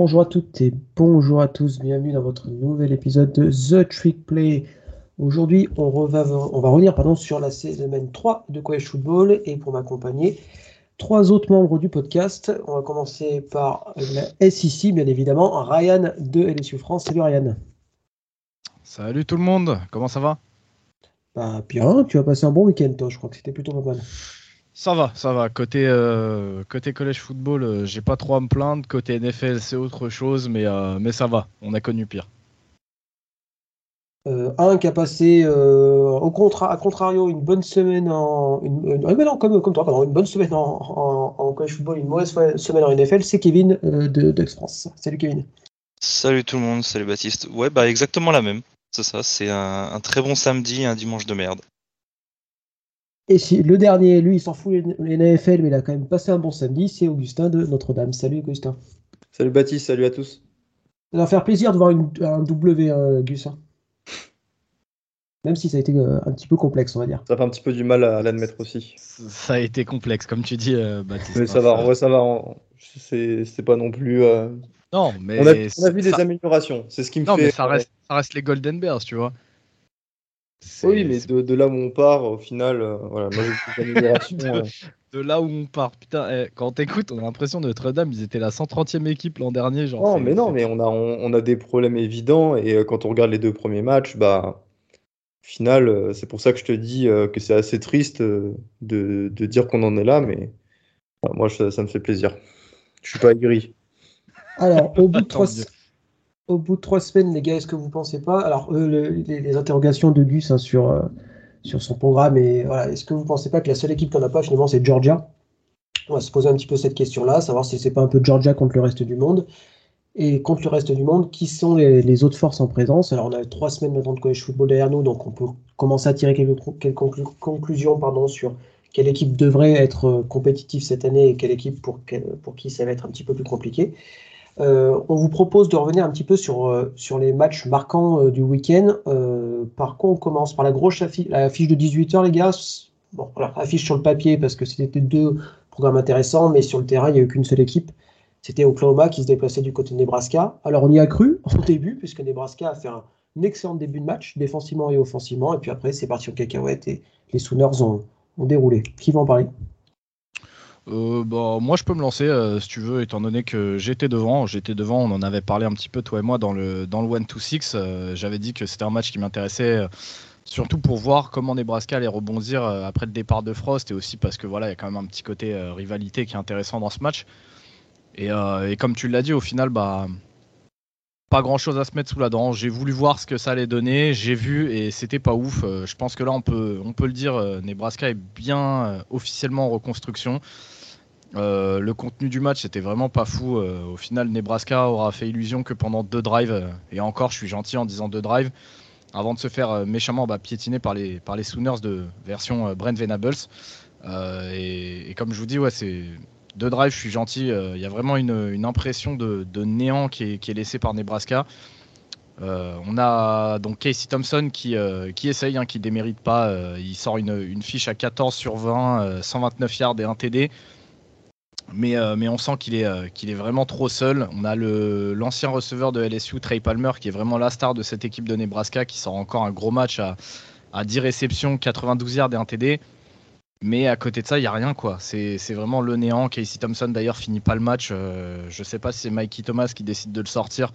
Bonjour à toutes et bonjour à tous, bienvenue dans votre nouvel épisode de The Trick Play. Aujourd'hui, on, va revenir pardon, sur la semaine 3 de College Football et pour m'accompagner, trois autres membres du podcast. On va commencer par la SEC, bien évidemment, Ryan de LSU France. Salut Ryan. Salut tout le monde, comment ça va? Bah bien, tu as passé un bon week-end toi, je crois que c'était plutôt pas mal. Ça va, ça va. Côté, euh, côté collège football, euh, j'ai pas trop à me plaindre. Côté NFL, c'est autre chose, mais, euh, mais ça va. On a connu pire. un qui a passé au contra, à contrario une bonne semaine en une, comme, comme toi pardon, une bonne semaine en, en, college football, une mauvaise semaine en NFL, c'est Kevin de France. Salut Kevin. Salut tout le monde, salut Baptiste. Ouais bah exactement la même. C'est ça, c'est un, un très bon samedi, un dimanche de merde. Et si, le dernier, lui, il s'en fout les NFL, mais il a quand même passé un bon samedi, c'est Augustin de Notre-Dame. Salut Augustin. Salut Baptiste, salut à tous. Ça va faire plaisir de voir un W, euh, Gus. Hein. Même si ça a été euh, un petit peu complexe, on va dire. Ça fait un petit peu du mal à, l'admettre aussi. Ça a été complexe, comme tu dis, euh, Baptiste. Mais ça va, ça va. C'est pas non plus. Non, mais. On a, vu des améliorations. C'est ce qui me non, fait. mais ça reste, ça reste les Golden Bears, tu vois. Oui, mais de, là où on part, au final, euh, voilà, moi j'ai de, de là où on part, putain, eh, quand t'écoutes, on a l'impression de Notre-Dame, ils étaient la 130e équipe l'an dernier. Genre, non, mais non, mais on a, on, a des problèmes évidents et euh, quand on regarde les deux premiers matchs, bah, au final, euh, c'est pour ça que je te dis que c'est assez triste de, de dire qu'on en est là, mais moi ça, ça, me fait plaisir. Je suis pas aigri. Alors, au bout de trois au bout de trois semaines, les gars, est-ce que vous pensez pas? Alors, les, interrogations de Gus hein, sur, euh, sur son programme, et voilà, est-ce que vous pensez pas que la seule équipe qu'on n'a pas finalement, c'est Georgia? On va se poser un petit peu cette question-là, savoir si c'est pas un peu Georgia contre le reste du monde. Et contre le reste du monde, qui sont les, autres forces en présence? Alors, on a trois semaines maintenant de college football derrière nous, donc on peut commencer à tirer quelques, quelques conclusions pardon, sur quelle équipe devrait être euh, compétitive cette année et quelle équipe pour, pour qui ça va être un petit peu plus compliqué. Euh, on vous propose de revenir un petit peu sur, euh, sur les matchs marquants euh, du week-end. par quoi on commence? Par la grosse affiche, de 18h, les gars? Bon, alors, affiche sur le papier parce que c'était deux programmes intéressants, mais sur le terrain, il n'y a eu qu'une seule équipe. C'était Oklahoma qui se déplaçait du côté de Nebraska. Alors, on y a cru au début, puisque Nebraska a fait un excellent début de match, défensivement et offensivement. Et puis après, c'est parti au cacahuète et les Sooners ont, ont déroulé. Qui va en parler? Euh, bah, moi, je peux me lancer euh, si tu veux, étant donné que j'étais devant. J'étais devant, on en avait parlé un petit peu, toi et moi, dans le, dans le 1-2-6. Euh, j'avais dit que c'était un match qui m'intéressait, surtout pour voir comment Nebraska allait rebondir après le départ de Frost et aussi parce que voilà, il y a quand même un petit côté rivalité qui est intéressant dans ce match. Et, et comme tu l'as dit, au final, bah, pas grand chose à se mettre sous la dent. J'ai voulu voir ce que ça allait donner, j'ai vu et c'était pas ouf. je pense que là, on peut, on peut le dire, Nebraska est bien officiellement en reconstruction. Euh, le contenu du match était vraiment pas fou. Euh, au final, Nebraska aura fait illusion que pendant deux drives, euh, et encore, je suis gentil en disant deux drives, avant de se faire méchamment bah, piétiner par les, Sooners de version Brent Venables. Et, comme je vous dis, ouais, c'est deux drives, je suis gentil. Il y a vraiment une, impression de, néant qui est, laissée par Nebraska. on a donc Casey Thompson qui, qui essaye, hein, qui démérite pas. il sort une, une, fiche à 14 sur 20, 129 yards et un TD. Euh, mais, on sent qu'il est, euh, qu'il est vraiment trop seul. On a l'ancien receveur de LSU, Trey Palmer, qui est vraiment la star de cette équipe de Nebraska, qui sort encore un gros match à, à 10 réceptions, 92 yards et un TD. Mais à côté de ça, il n'y a rien. C'est vraiment le néant. Casey Thompson, d'ailleurs, finit pas le match. Euh, je ne sais pas si c'est Mikey Thomas qui décide de le sortir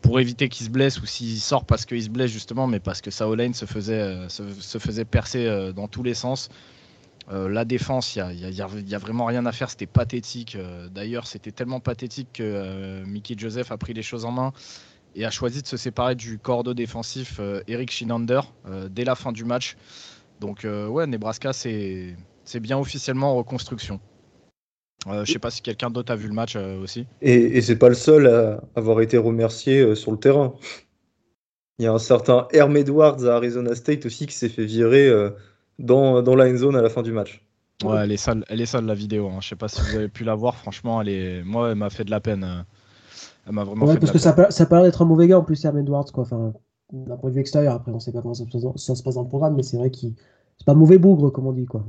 pour éviter qu'il se blesse ou s'il sort parce qu'il se blesse, justement, mais parce que Sao Lane se faisait percer dans tous les sens. Euh, la défense, il n'y a, vraiment rien à faire, c'était pathétique. Euh, d'ailleurs, c'était tellement pathétique que euh, Mickey Joseph a pris les choses en main et a choisi de se séparer du cordeau défensif Eric Schinander dès la fin du match. Donc ouais, Nebraska, c'est bien officiellement en reconstruction. Je ne sais pas si quelqu'un d'autre a vu le match aussi. Et, et c'est pas le seul à avoir été remercié sur le terrain. Il y a un certain Herm Edwards à Arizona State aussi qui s'est fait virer dans, dans la end zone à la fin du match. Ouais, elle est sale, elle est sale la vidéo. Hein. Je sais pas si vous avez pu la voir. Franchement, elle est... moi, elle m'a fait de la peine. Euh. Elle m'a vraiment ouais, fait parce que ça, ça paraît être un mauvais gars en plus, Herm Edwards. Quoi. Enfin, d'un point de vue extérieur, après, on sait pas comment ça, se passe dans le programme, mais c'est vrai qu'il. C'est pas mauvais bougre, comme on dit. Quoi,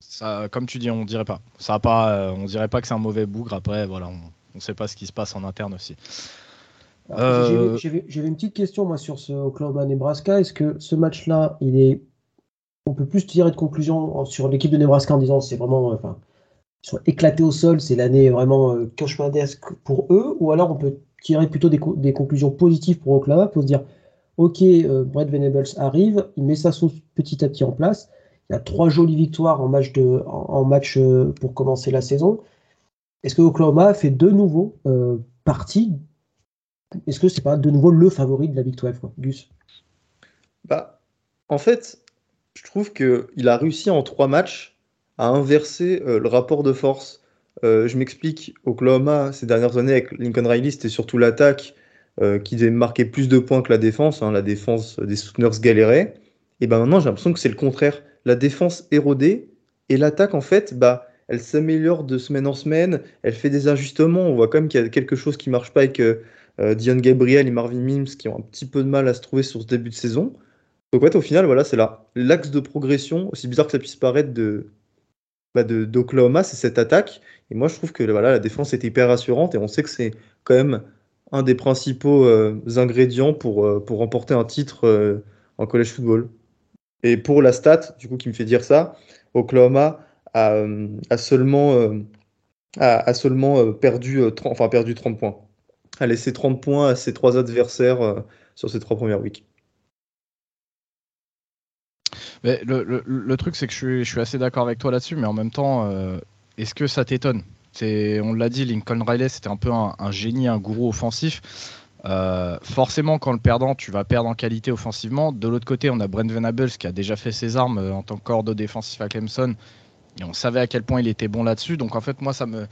ça, comme tu dis, on dirait pas. Ça a pas euh, on dirait pas que c'est un mauvais bougre. Après, voilà, On ne sait pas ce qui se passe en interne aussi. Euh, j'avais une petite question moi sur ce Oklahoma-Nebraska. Est-ce que ce match-là, il est, on peut plus tirer de conclusion sur l'équipe de Nebraska en disant c'est vraiment, enfin, ils sont éclatés au sol, c'est l'année vraiment euh, cauchemardesque pour eux, ou alors on peut tirer plutôt des, conclusions positives pour Oklahoma pour se dire ok, euh, Brett Venables arrive, il met sa sauce petit à petit en place. Il y a trois jolies victoires en match, de, en, match euh, pour commencer la saison. Est-ce que Oklahoma fait de nouveau euh, partie? Est-ce que c'est pas de nouveau le favori de la victoire Gus? Bah, En fait, je trouve qu'il a réussi en trois matchs à inverser le rapport de force. je m'explique, Oklahoma, ces dernières années, avec Lincoln Riley, c'était surtout l'attaque euh, qui marquer plus de points que la défense. Hein, la défense des Sooners galérait. Et ben maintenant, j'ai l'impression que c'est le contraire. La défense érodée et l'attaque, en fait, bah, elle s'améliore de semaine en semaine. Elle fait des ajustements. On voit quand même qu'il y a quelque chose qui marche pas avec euh, euh, Dion Gabriel et Marvin Mims qui ont un petit peu de mal à se trouver sur ce début de saison. Donc, ouais, au final, voilà, c'est là. L'axe de progression, aussi bizarre que ça puisse paraître de, bah, d'Oklahoma, c'est cette attaque. Et moi, je trouve que voilà, la défense est hyper rassurante et on sait que c'est quand même un des principaux euh, ingrédients pour, euh, pour remporter un titre euh, en college football. Et pour la stat, du coup, qui me fait dire ça, Oklahoma a, a seulement, a, seulement perdu, 30, enfin, perdu 30 points. A laissé 30 points à ses trois adversaires sur ses trois premières weeks. Mais le, le, le truc, c'est que je suis, je suis assez d'accord avec toi là-dessus, mais en même temps, est-ce que ça t'étonne? On l'a dit, Lincoln Riley, c'était un peu un, génie, un gourou offensif. Euh, forcément, quand le perdant, tu vas perdre en qualité offensivement. De l'autre côté, on a Brent Venables qui a déjà fait ses armes euh, en tant que cordeau défensif à Clemson. Et on savait à quel point il était bon là-dessus. Donc en fait, moi, ça me,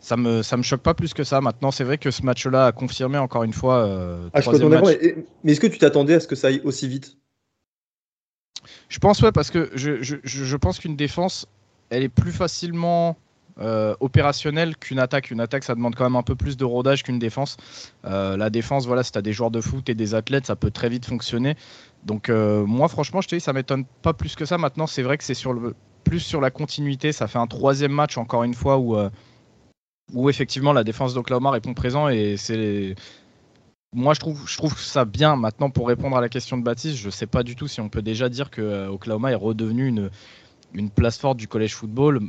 ça me, ça me choque pas plus que ça. Maintenant, c'est vrai que ce match-là a confirmé encore une fois. Euh, ah, mais est-ce que tu t'attendais à ce que ça aille aussi vite? Je pense ouais, parce que je, je pense qu'une défense, elle est plus facilement euh, opérationnel qu'une attaque. Une attaque, ça demande quand même un peu plus de rodage qu'une défense. Euh, la défense, voilà, si tu as des joueurs de foot et des athlètes, ça peut très vite fonctionner. Donc, euh, moi, franchement, je te dis, ça m'étonne pas plus que ça. Maintenant, c'est vrai que c'est sur le, plus sur la continuité. Ça fait un troisième match, encore une fois, où, où effectivement la défense d'Oklahoma répond présent. Et c'est. Moi, je trouve, je trouve ça bien. Maintenant, pour répondre à la question de Baptiste, je sais pas du tout si on peut déjà dire que Oklahoma est redevenu une, une place forte du collège football.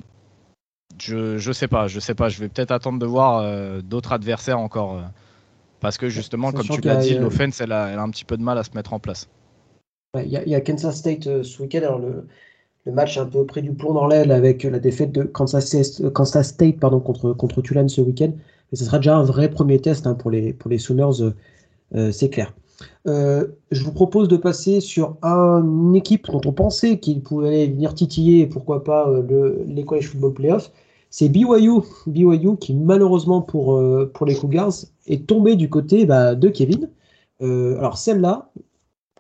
Je, je sais pas, je sais pas. Je vais peut-être attendre de voir euh, d'autres adversaires encore. Euh, parce que justement, comme tu l'as dit, l'offense, elle a, elle a, un petit peu de mal à se mettre en place. Il y, y, a Kansas State euh, ce week-end. le, le, match un peu près du plomb dans l'aile avec la défaite de Kansas State, Kansas State pardon, contre, contre Tulane ce week-end. Mais ce sera déjà un vrai premier test hein, pour, les, pour les Sooners, c'est clair. je vous propose de passer sur une équipe dont on pensait qu'il pouvait venir titiller, pourquoi pas, le, les College Football Playoffs. C'est BYU, BYU qui malheureusement pour, euh, pour les Cougars est tombé du côté bah, de Kevin. Euh, alors celle-là,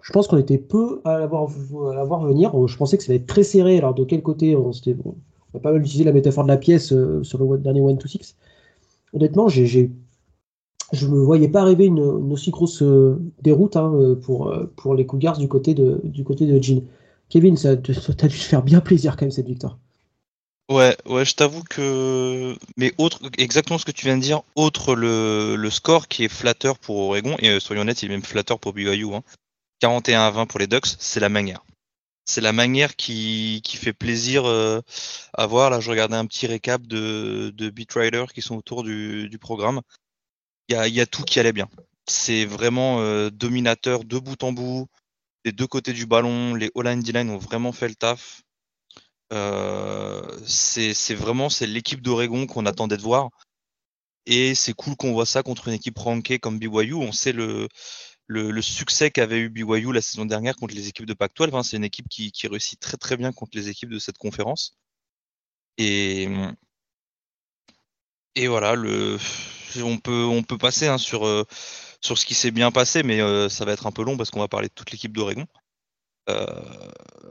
je pense qu'on était peu à la voir, venir. Je pensais que ça allait être très serré. Alors de quel côté On, on a pas mal utilisé la métaphore de la pièce euh, sur le dernier One to Six. Honnêtement, j'ai, je ne me voyais pas arriver une, aussi grosse déroute hein, pour, pour les Cougars du côté de, du côté de Jean. Kevin, ça, a dû te faire bien plaisir quand même cette victoire. Ouais, ouais, je t'avoue que. Mais autre, exactement ce que tu viens de dire, autre le, le score qui est flatteur pour Oregon, et euh, soyons honnêtes, il est même flatteur pour BYU. Hein. 41 à 20 pour les Ducks, c'est la manière. C'est la manière qui, qui fait plaisir euh, à voir. Là, je regardais un petit récap de, de beatriders qui sont autour du, du programme. Il y a, y a, tout qui allait bien. C'est vraiment euh, dominateur de bout en bout. Les deux côtés du ballon, les all line D-line ont vraiment fait le taf. Euh, c'est vraiment c'est l'équipe d'Oregon qu'on attendait de voir. Et c'est cool qu'on voit ça contre une équipe rankée comme BYU. On sait le, le, le succès qu'avait eu BYU la saison dernière contre les équipes de Pac-12. Hein. C'est une équipe qui, qui, réussit très très bien contre les équipes de cette conférence. Et, et voilà, le, on, peut, on peut passer hein, sur, euh, sur ce qui s'est bien passé, mais euh, ça va être un peu long parce qu'on va parler de toute l'équipe d'Oregon. Euh,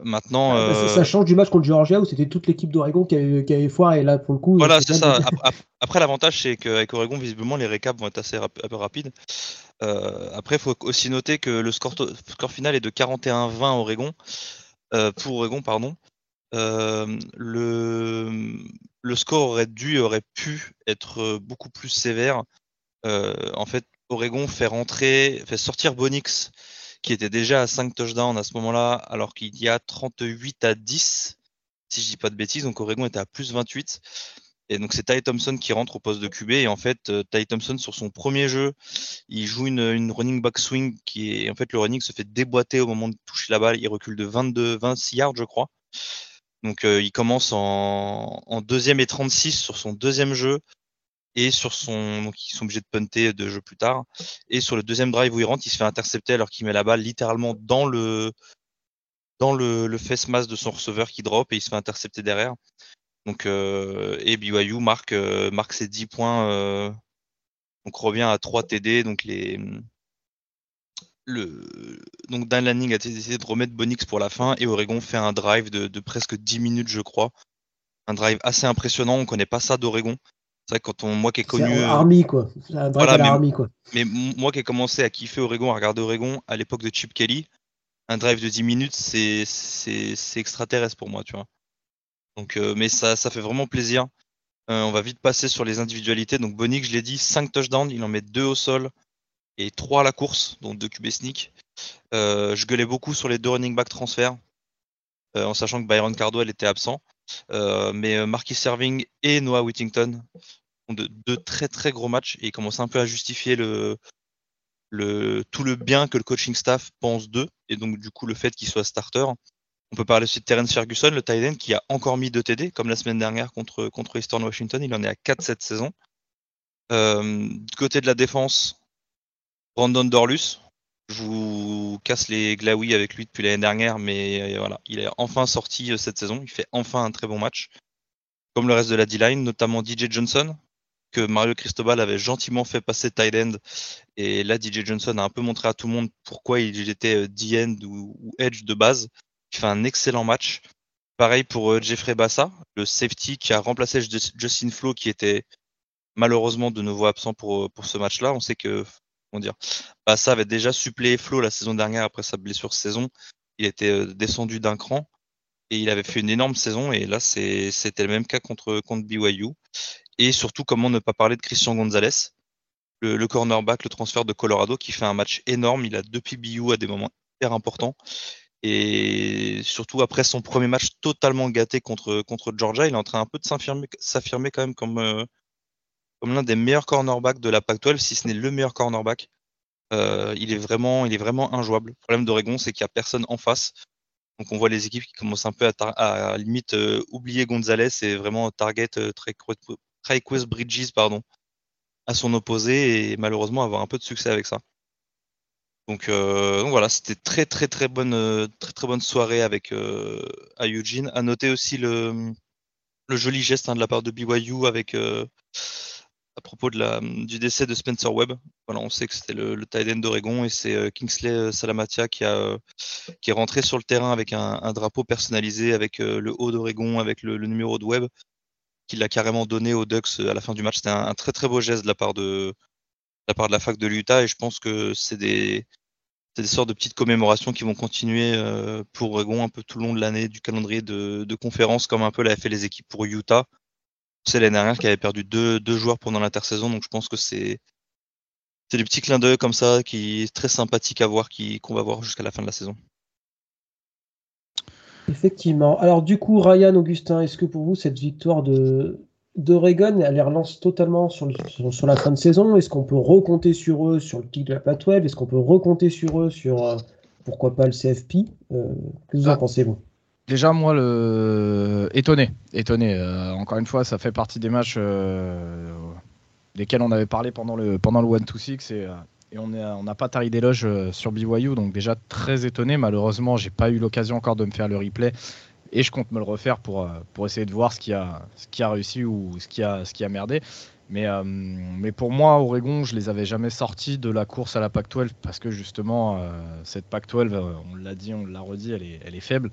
maintenant. Ah, ça, change du match contre Georgia où c'était toute l'équipe d'Oregon qui avait, qui avait foiré. Et là, pour le coup. Voilà, c'est ça. Après, l'avantage, c'est qu'avec Oregon, visiblement, les récaps vont être assez un peu rapides. Après, il faut aussi noter que le score, score final est de 41-20 Oregon. pour Oregon, pardon. Le, le score aurait dû, aurait pu être beaucoup plus sévère. en fait, Oregon fait rentrer, fait sortir Bonix, qui était déjà à 5 touchdowns à ce moment-là, alors qu'il y a 38 à 10, si je dis pas de bêtises. Donc Oregon était à plus 28. Et donc c'est Ty Thompson qui rentre au poste de QB. Et en fait, euh, Ty Thompson, sur son premier jeu, il joue une, running back swing qui est. En fait, le running se fait déboîter au moment de toucher la balle. Il recule de 22, 26 yards, je crois. Donc euh, il commence en, en, deuxième et 36 sur son deuxième jeu. Et sur son. Donc ils sont obligés de punter deux jeux plus tard. Et sur le deuxième drive où il rentre, il se fait intercepter alors qu'il met la balle littéralement dans le dans le, le face mask de son receveur qui drop et il se fait intercepter derrière. Donc, euh, et BYU marque, euh, marque ses 10 points. Euh, donc revient à 3 TD. Donc les le donc Dan Lanning a décidé de remettre Bonix pour la fin et Oregon fait un drive de, presque 10 minutes je crois. Un drive assez impressionnant, on connaît pas ça d'Oregon. C'est vrai que quand on, moi qui ai connu. Army quoi. Un drive mais, Army, quoi. Mais moi qui ai commencé à kiffer Oregon, à regarder Oregon à l'époque de Chip Kelly, un drive de 10 minutes c'est extraterrestre pour moi, tu vois. Donc, euh, mais ça, ça fait vraiment plaisir. Euh, on va vite passer sur les individualités. Donc Bonix, je l'ai dit, 5 touchdowns, il en met 2 au sol et 3 à la course, donc 2 QB sneak. Euh, je gueulais beaucoup sur les deux running back transferts, en sachant que Byron Cardwell était absent. mais Marquis Serving et Noah Whittington ont de, deux très très gros matchs et ils commencent un peu à justifier le, le, tout le bien que le coaching staff pense d'eux et donc du coup le fait qu'ils soient starters. On peut parler aussi de Terence Ferguson, le tight end, qui a encore mis 2 TD, comme la semaine dernière contre, contre Eastern Washington. Il en est à 4 cette saison. Euh, du côté de la défense, Brandon Dorlus. Je vous casse les glaouis avec lui depuis l'année dernière, mais euh, voilà, il est enfin sorti euh, cette saison. Il fait enfin un très bon match. Comme le reste de la D-line, notamment DJ Johnson, que Mario Cristobal avait gentiment fait passer tight end. Et là, DJ Johnson a un peu montré à tout le monde pourquoi il était D-end ou edge de base fait un excellent match. Pareil pour euh, Jeffrey Bassa, le safety qui a remplacé Justin Flo qui était malheureusement de nouveau absent pour, euh, pour ce match-là. On sait que dire, Bassa avait déjà suppléé Flo la saison dernière après sa blessure saison. Il était euh, descendu d'un cran et il avait fait une énorme saison et là c'était le même cas contre, contre BYU. Et surtout, comment ne pas parler de Christian Gonzalez, le, cornerback, le transfert de Colorado qui fait un match énorme. Il a deux PBU à des moments hyper importants et surtout après son premier match totalement gâté contre, contre Georgia, il est en train un peu de s'affirmer quand même comme, euh, l'un des meilleurs cornerbacks de la Pac-12, si ce n'est le meilleur cornerback. Euh, il, est vraiment, il est vraiment injouable. Le problème d'Oregon, c'est qu'il n'y a personne en face. Donc on voit les équipes qui commencent un peu à, à, limite euh, oublier Gonzalez et vraiment target Traquest Bridges pardon, à son opposé et malheureusement avoir un peu de succès avec ça. Euh, donc, voilà, c'était très très très bonne euh, très très bonne soirée avec euh, à Eugene. À noter aussi le, le joli geste hein, de la part de BYU avec à propos de la, du décès de Spencer Webb. Voilà, on sait que c'était le, le tight end d'Oregon et c'est Kingsley Salamatia qui a qui est rentré sur le terrain avec un, drapeau personnalisé avec le haut d'Oregon avec le, numéro de Webb qu'il a carrément donné aux Ducks à la fin du match. C'était un, très très beau geste de la part de la part de la fac de l'Utah et je pense que c'est des, des sortes de petites commémorations qui vont continuer euh, pour Oregon un peu tout le long de l'année du calendrier de, de conférences comme un peu l'a fait les équipes pour Utah. C'est l'année dernière qui avait perdu deux, deux joueurs pendant l'intersaison donc je pense que c'est c'est des petits clins d'œil comme ça qui est très sympathique à voir qui qu'on va voir jusqu'à la fin de la saison. Effectivement. Alors du coup, Ryan, Augustin, est-ce que pour vous cette victoire de, d'Oregon, elle les relance totalement sur, sur, la fin de saison? Est-ce qu'on peut recompter sur eux sur le titre de la Pac 12 Est-ce qu'on peut recompter sur eux sur euh, pourquoi pas le CFP euh, Que vous en ah. pensez vous? Déjà, moi, le... étonné. étonné. Euh, encore une fois, ça fait partie des matchs desquels on avait parlé pendant le, pendant le 1-2-6 et, et on n'a pas tari d'éloge sur BYU. Donc, déjà, très étonné. Malheureusement, j'ai pas eu l'occasion encore de me faire le replay et je compte me le refaire pour, euh, pour essayer de voir ce qui a, ce qui a réussi ou ce qui a, ce qui a merdé. Mais, euh, mais pour moi, Oregon, je les avais jamais sortis de la course à la Pac-12 parce que justement, euh, cette Pac-12, on l'a dit, on l'a redit, elle est, elle est faible.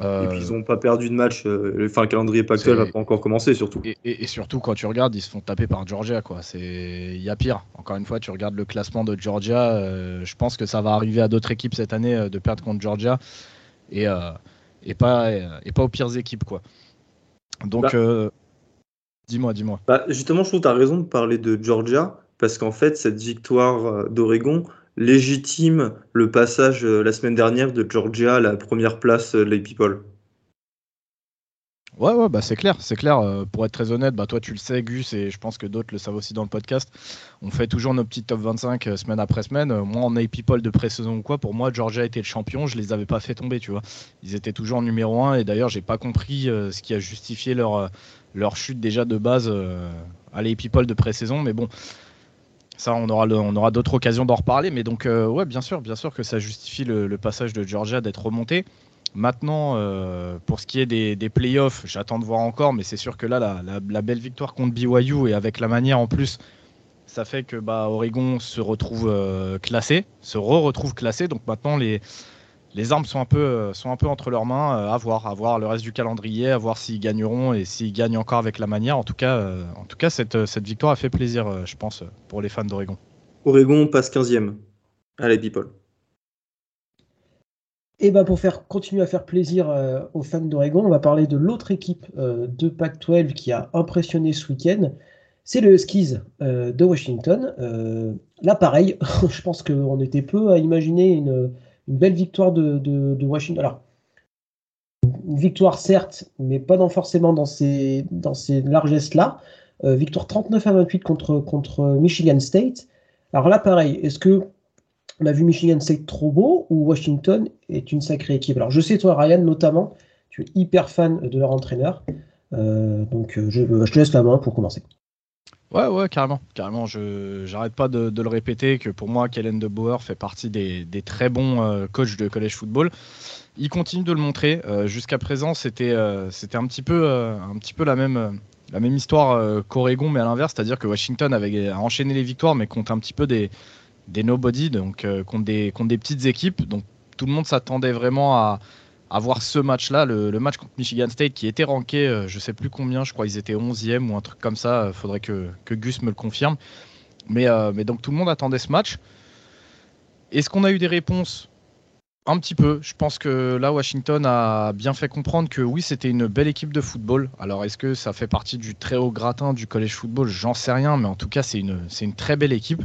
Et puis ils n'ont pas perdu de match. enfin, le calendrier Pac-12 n'a pas encore commencé, surtout. Et, surtout, quand tu regardes, ils se font taper par Georgia. quoi. Il y a pire. Encore une fois, tu regardes le classement de Georgia. je pense que ça va arriver à d'autres équipes cette année de perdre contre Georgia. Et, et pas, et pas aux pires équipes. Quoi. Donc, bah, euh, Dis-moi, dis-moi. Bah, justement, je trouve que tu as raison de parler de Georgia, parce qu'en fait, cette victoire euh, d'Oregon légitime le passage euh, la semaine dernière de Georgia à la première place euh, les People. Ouais, ouais, bah c'est clair, c'est clair. Euh, pour être très honnête, bah toi tu le sais, Gus, et je pense que d'autres le savent aussi dans le podcast. On fait toujours nos petits top 25 euh, semaine après semaine. Euh, moi, en a people de pré-saison ou quoi, pour moi, Georgia était le champion. Je les avais pas fait tomber, tu vois. Ils étaient toujours en numéro 1, et d'ailleurs, j'ai pas compris ce qui a justifié leur, leur chute déjà de base à les people de pré-saison, mais bon. Ça, on aura, d'autres occasions d'en reparler. Mais donc, ouais, bien sûr, bien sûr que ça justifie le, passage de Georgia d'être remonté. Maintenant, euh, pour ce qui est des, playoffs, j'attends de voir encore, mais c'est sûr que là, la, belle victoire contre BYU et avec la manière en plus, ça fait que bah, Oregon se retrouve euh, classé, se re-retrouve classé. Donc maintenant, les, les armes sont un peu, euh, sont un peu entre leurs mains. Euh, à voir, à voir le reste du calendrier, à voir s'ils gagneront et s'ils gagnent encore avec la manière. En tout cas, euh, en tout cas cette, cette victoire a fait plaisir, je pense, pour les fans d'Oregon. Oregon passe 15e. Allez, people. Et ben pour faire continuer à faire plaisir euh, aux fans d'Oregon, on va parler de l'autre équipe euh, de Pac-12 qui a impressionné ce week-end. C'est le Huskies euh, de Washington. là, pareil, je pense qu'on était peu à imaginer une, une belle victoire de, Washington. Alors, une victoire certes, mais pas forcément dans ces, largesses-là. victoire 39 à 28 contre, Michigan State. Alors là, pareil, est-ce que on a vu Michigan State trop beau ou Washington est une sacrée équipe? Alors je sais toi Ryan notamment, tu es hyper fan de leur entraîneur, euh, donc je, je, te laisse la main pour commencer. Ouais, ouais, carrément, carrément. Je j'arrête pas de, le répéter que pour moi, Kellen de Boer fait partie des, des très bons euh, coachs de college football. Il continue de le montrer. Euh, Jusqu'à présent, c'était euh, c'était un petit peu un petit peu la même la même histoire qu'Oregon, mais à l'inverse, c'est-à-dire que Washington avait enchaîné les victoires, mais compte un petit peu des des nobody, donc contre, des, contre des petites équipes. Donc tout le monde s'attendait vraiment à, à, voir ce match-là, le, match contre Michigan State qui était ranké, euh, je sais plus combien, je crois ils étaient 11e ou un truc comme ça, il faudrait que, Gus me le confirme. Mais, euh, mais donc tout le monde attendait ce match. Est-ce qu'on a eu des réponses? Un petit peu. Je pense que là, Washington a bien fait comprendre que oui, c'était une belle équipe de football. Alors, est-ce que ça fait partie du très haut gratin du college football? J'en sais rien, mais en tout cas, c'est une, une très belle équipe.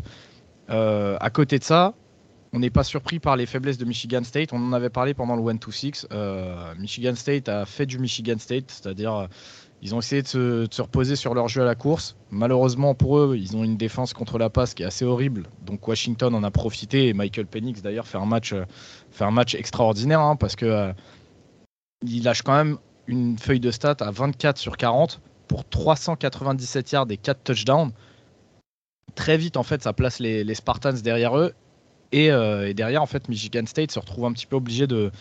Euh, à côté de ça, on n'est pas surpris par les faiblesses de Michigan State. On en avait parlé pendant le 1-2-6. Euh, Michigan State a fait du Michigan State, c'est-à-dire euh, ils ont essayé de se, reposer sur leur jeu à la course. Malheureusement pour eux, ils ont une défense contre la passe qui est assez horrible. Donc Washington en a profité et Michael Penix d'ailleurs fait un match, fait un match extraordinaire hein, parce que euh, il lâche quand même une feuille de stats à 24 sur 40 pour 397 yards et 4 touchdowns très vite, en fait, ça place les Spartans derrière eux. Et, euh, et, derrière, en fait, Michigan State se retrouve un petit peu obligé de,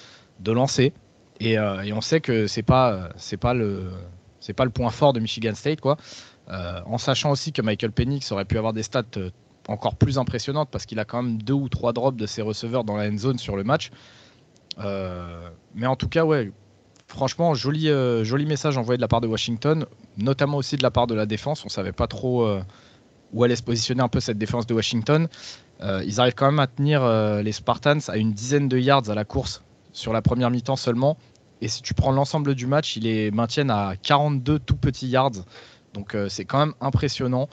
lancer. Et, euh, et, on sait que c'est pas pas le point fort de Michigan State, quoi. Euh, en sachant aussi que Michael Penix aurait pu avoir des stats encore plus impressionnantes parce qu'il a quand même deux ou trois drops de ses receveurs dans la end zone sur le match. Mais en tout cas, ouais, franchement, joli, joli message envoyé de la part de Washington, notamment aussi de la part de la défense. On savait pas trop où allait se positionner un peu cette défense de Washington. Euh, ils arrivent quand même à tenir euh, les Spartans à une dizaine de yards à la course sur la première mi-temps seulement. Et si tu prends l'ensemble du match, ils les maintiennent à 42 tout petits yards. Donc euh, c'est quand même impressionnant.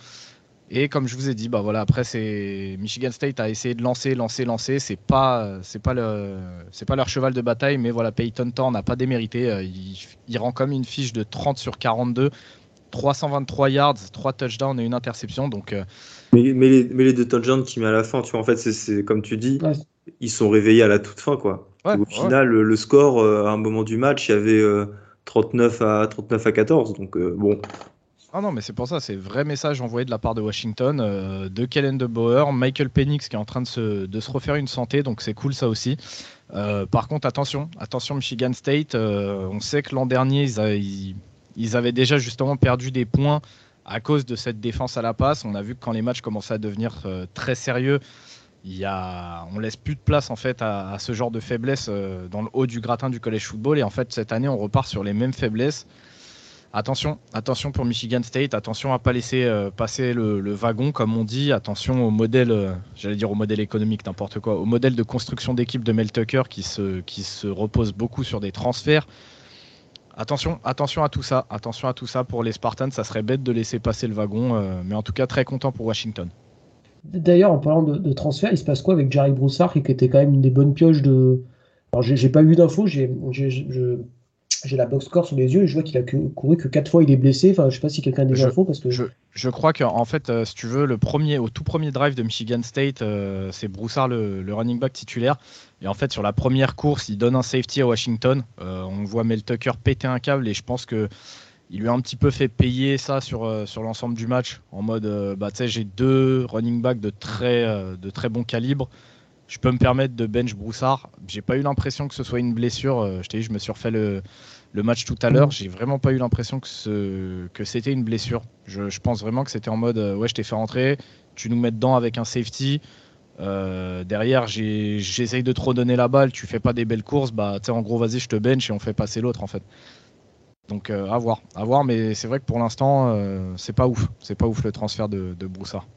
Et comme je vous ai dit, bah voilà, après c'est Michigan State a essayé de lancer, lancer, lancer. C'est pas, c'est pas le, c'est pas leur cheval de bataille, mais voilà, Peyton Thorne n'a pas démérité. Il, il, rend comme une fiche de 30 sur 42. 323 yards, 3 touchdowns et une interception. Donc. Mais, mais, les, mais, les, deux touchdowns qu'il met à la fin, tu vois, en fait, c'est comme tu dis, ouais. ils sont réveillés à la toute fin. Quoi. Ouais, au final, ouais. le score, euh, à un moment du match, il y avait euh, 39, à, 39 à 14. Donc, euh, bon. Ah non, mais c'est pour ça, c'est vrai message envoyé de la part de Washington, euh, de Kellen de Bauer, Michael Penix qui est en train de se, de se refaire une santé, donc c'est cool ça aussi. par contre, attention, attention Michigan State, on sait que l'an dernier, ils, a, ils ils avaient déjà justement perdu des points à cause de cette défense à la passe. On a vu que quand les matchs commençaient à devenir euh, très sérieux, il y a, on laisse plus de place en fait à, ce genre de faiblesse euh, dans le haut du gratin du college football. Et en fait, cette année, on repart sur les mêmes faiblesses. Attention, attention pour Michigan State, attention à pas laisser euh, passer le, wagon comme on dit, attention au modèle, j'allais dire au modèle économique, n'importe quoi, au modèle de construction d'équipe de Mel Tucker qui se, qui se repose beaucoup sur des transferts Attention, à tout ça. Attention à tout ça pour les Spartans. Ça serait bête de laisser passer le wagon. euh, mais en tout cas, très content pour Washington. D'ailleurs, en parlant de, transfert, il se passe quoi avec Jerry Broussard, qui était quand même une des bonnes pioches de. Alors, j'ai pas eu d'infos, j'ai j'ai- la box score sous les yeux et je vois qu'il a que- couru que 4 fois, il est blessé. Enfin, je sais pas si quelqu'un a des Je- infos parce que. Je, je crois qu'en fait, euh, si tu veux, le premier, au tout premier drive de Michigan State, euh, c'est Broussard le, le running back titulaire. Et en fait, sur la première course, il donne un safety à Washington. Euh, on voit Mel Tucker péter un câble et je pense que il lui a un petit peu fait payer ça sur, sur l'ensemble du match. En mode, bah, tu sais, j'ai deux running backs de très, de très bon calibre. Je peux me permettre de bench Broussard. J'ai pas eu l'impression que ce soit une blessure. Euh, je t'ai dit, je me suis refait le, le match tout à l'heure. J'ai vraiment pas eu l'impression que, ce, que c'était une blessure. Je, je pense vraiment que c'était en mode euh, ouais, je t'ai fait rentrer, tu nous mets dedans avec un safety. Euh, derrière, j'ai- j'essaye de trop donner la balle, tu fais pas des belles courses, bah tu sais, en gros, vas-y, je te bench et on fait passer l'autre en fait. Donc euh, à voir, à voir, mais c'est vrai que pour l'instant, euh, c'est pas ouf, c'est pas ouf le transfert de, de Broussard.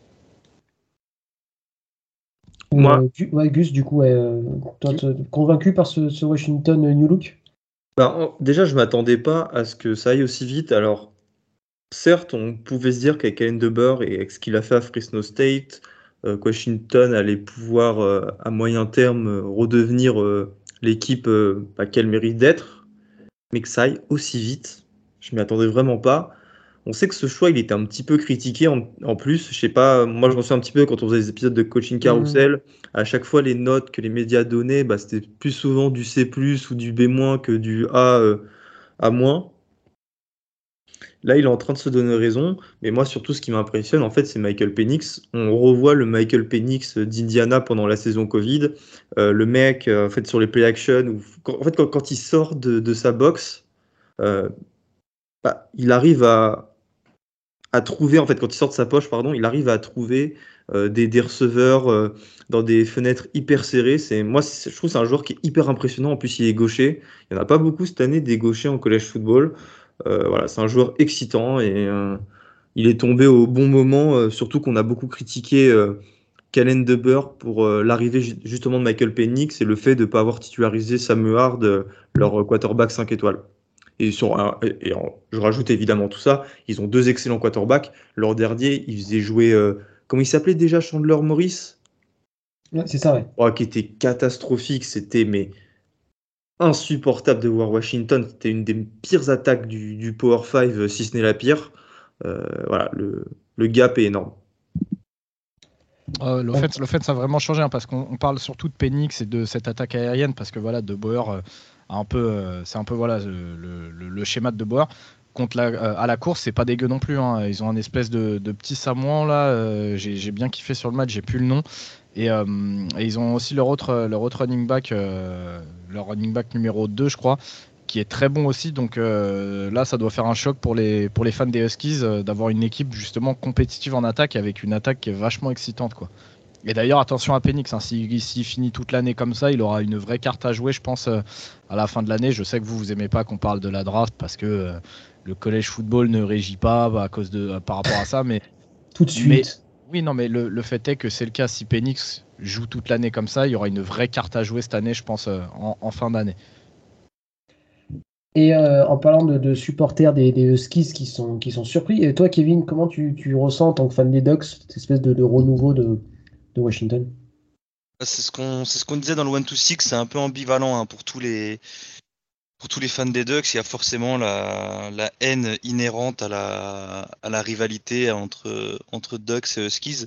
Moi- Euh, ouais, Gus, du coup, euh, toi, convaincu par ce, ce Washington euh, New Look? Bah, déjà, je m'attendais pas à ce que ça aille aussi vite. Alors, certes, on pouvait se dire qu'avec Allen DeBoer et avec ce qu'il a fait à Fresno State, euh, que Washington allait pouvoir, euh, à moyen terme, redevenir euh, l'équipe euh, bah, qu'elle mérite d'être, mais que ça aille aussi vite, je m'y attendais vraiment pas. On sait que ce choix, il était un petit peu critiqué en, en plus. Je sais pas, moi je me souviens un petit peu quand on faisait des épisodes de coaching carousel, à chaque fois les notes que les médias donnaient, bah, c'était plus souvent du C+ ou du B- que du A euh, à moins. Là, il est en train de se donner raison, mais moi surtout ce qui m'impressionne en fait, c'est Michael Penix. On revoit le Michael Penix d'Indiana pendant la saison Covid. Euh, le mec, euh, en fait, sur les play action, quand, en fait, quand, quand il sort de, de sa box, euh, bah, il arrive à, à trouver, en fait, quand il sort de sa poche, pardon, il arrive à trouver euh, des, receveurs euh, dans des fenêtres hyper serrées. C'est, moi, je trouve que c'est un joueur qui est hyper impressionnant. En plus, il est gaucher. Il n'y en a pas beaucoup cette année des gauchers en collège football. Euh, voilà, c'est un joueur excitant et il est tombé au bon moment, surtout qu'on a beaucoup critiqué Calen DeBoer pour l'arrivée ju- justement de Michael Penix et le fait de ne pas avoir titularisé Sam Huard, euh, leur quarterback 5 étoiles. Et, sur un- et- en- je rajoute évidemment tout ça, ils ont deux excellents quarterbacks. Leur dernier, ils faisaient jouer, euh, comment il s'appelait déjà, Chandler Morris? Ouais, C'est ça, ouais. Oh, qui était catastrophique. C'était mais insupportable de voir Washington. C'était une des pires attaques du, du Power 5, euh, si ce n'est la pire. Euh, voilà, le, le gap est énorme. Euh, L'offense, a vraiment changé hein, parce qu'on on parle surtout de Penix et de cette attaque aérienne parce que voilà, De Boer euh, un peu, euh, c'est un peu voilà le, schéma de Boer. Contre la, euh, à la course, c'est pas dégueu non plus. hein. Ils ont un espèce de, petit Samoan là. euh, j'ai bien kiffé sur le match, j'ai plus le nom. Et, ils ont aussi leur autre, leur running back, leur running back numéro 2, je crois, qui est très bon aussi. Donc là, ça doit faire un choc pour les, fans des Huskies d'avoir une équipe justement compétitive en attaque avec une attaque qui est vachement excitante. quoi. Et d'ailleurs, attention à Penix, hein, s'il s'il finit toute l'année comme ça, il aura une vraie carte à jouer, je pense, euh, à la fin de l'année. Je sais que vous, vous aimez pas qu'on parle de la draft parce que euh, le collège football ne régit pas bah, à cause de, euh, par rapport à ça, mais Tout de Mais- suite. oui, non, mais le, le fait est que c'est le cas. Si Penix joue toute l'année comme ça, il y aura une vraie carte à jouer cette année, je pense, en, en fin d'année. Et euh, en parlant de, de supporters des, des Huskies qui sont, qui sont surpris, et toi, Kevin, comment tu, tu ressens en tant que fan des Ducks cette espèce de, de renouveau de, Washington C'est ce qu'on ce disait dans le One to Six, c'est un peu ambivalent hein, pour tous les pour tous les fans des Ducks. Il y a forcément la, la haine inhérente à la à la rivalité entre entre Ducks et Huskies.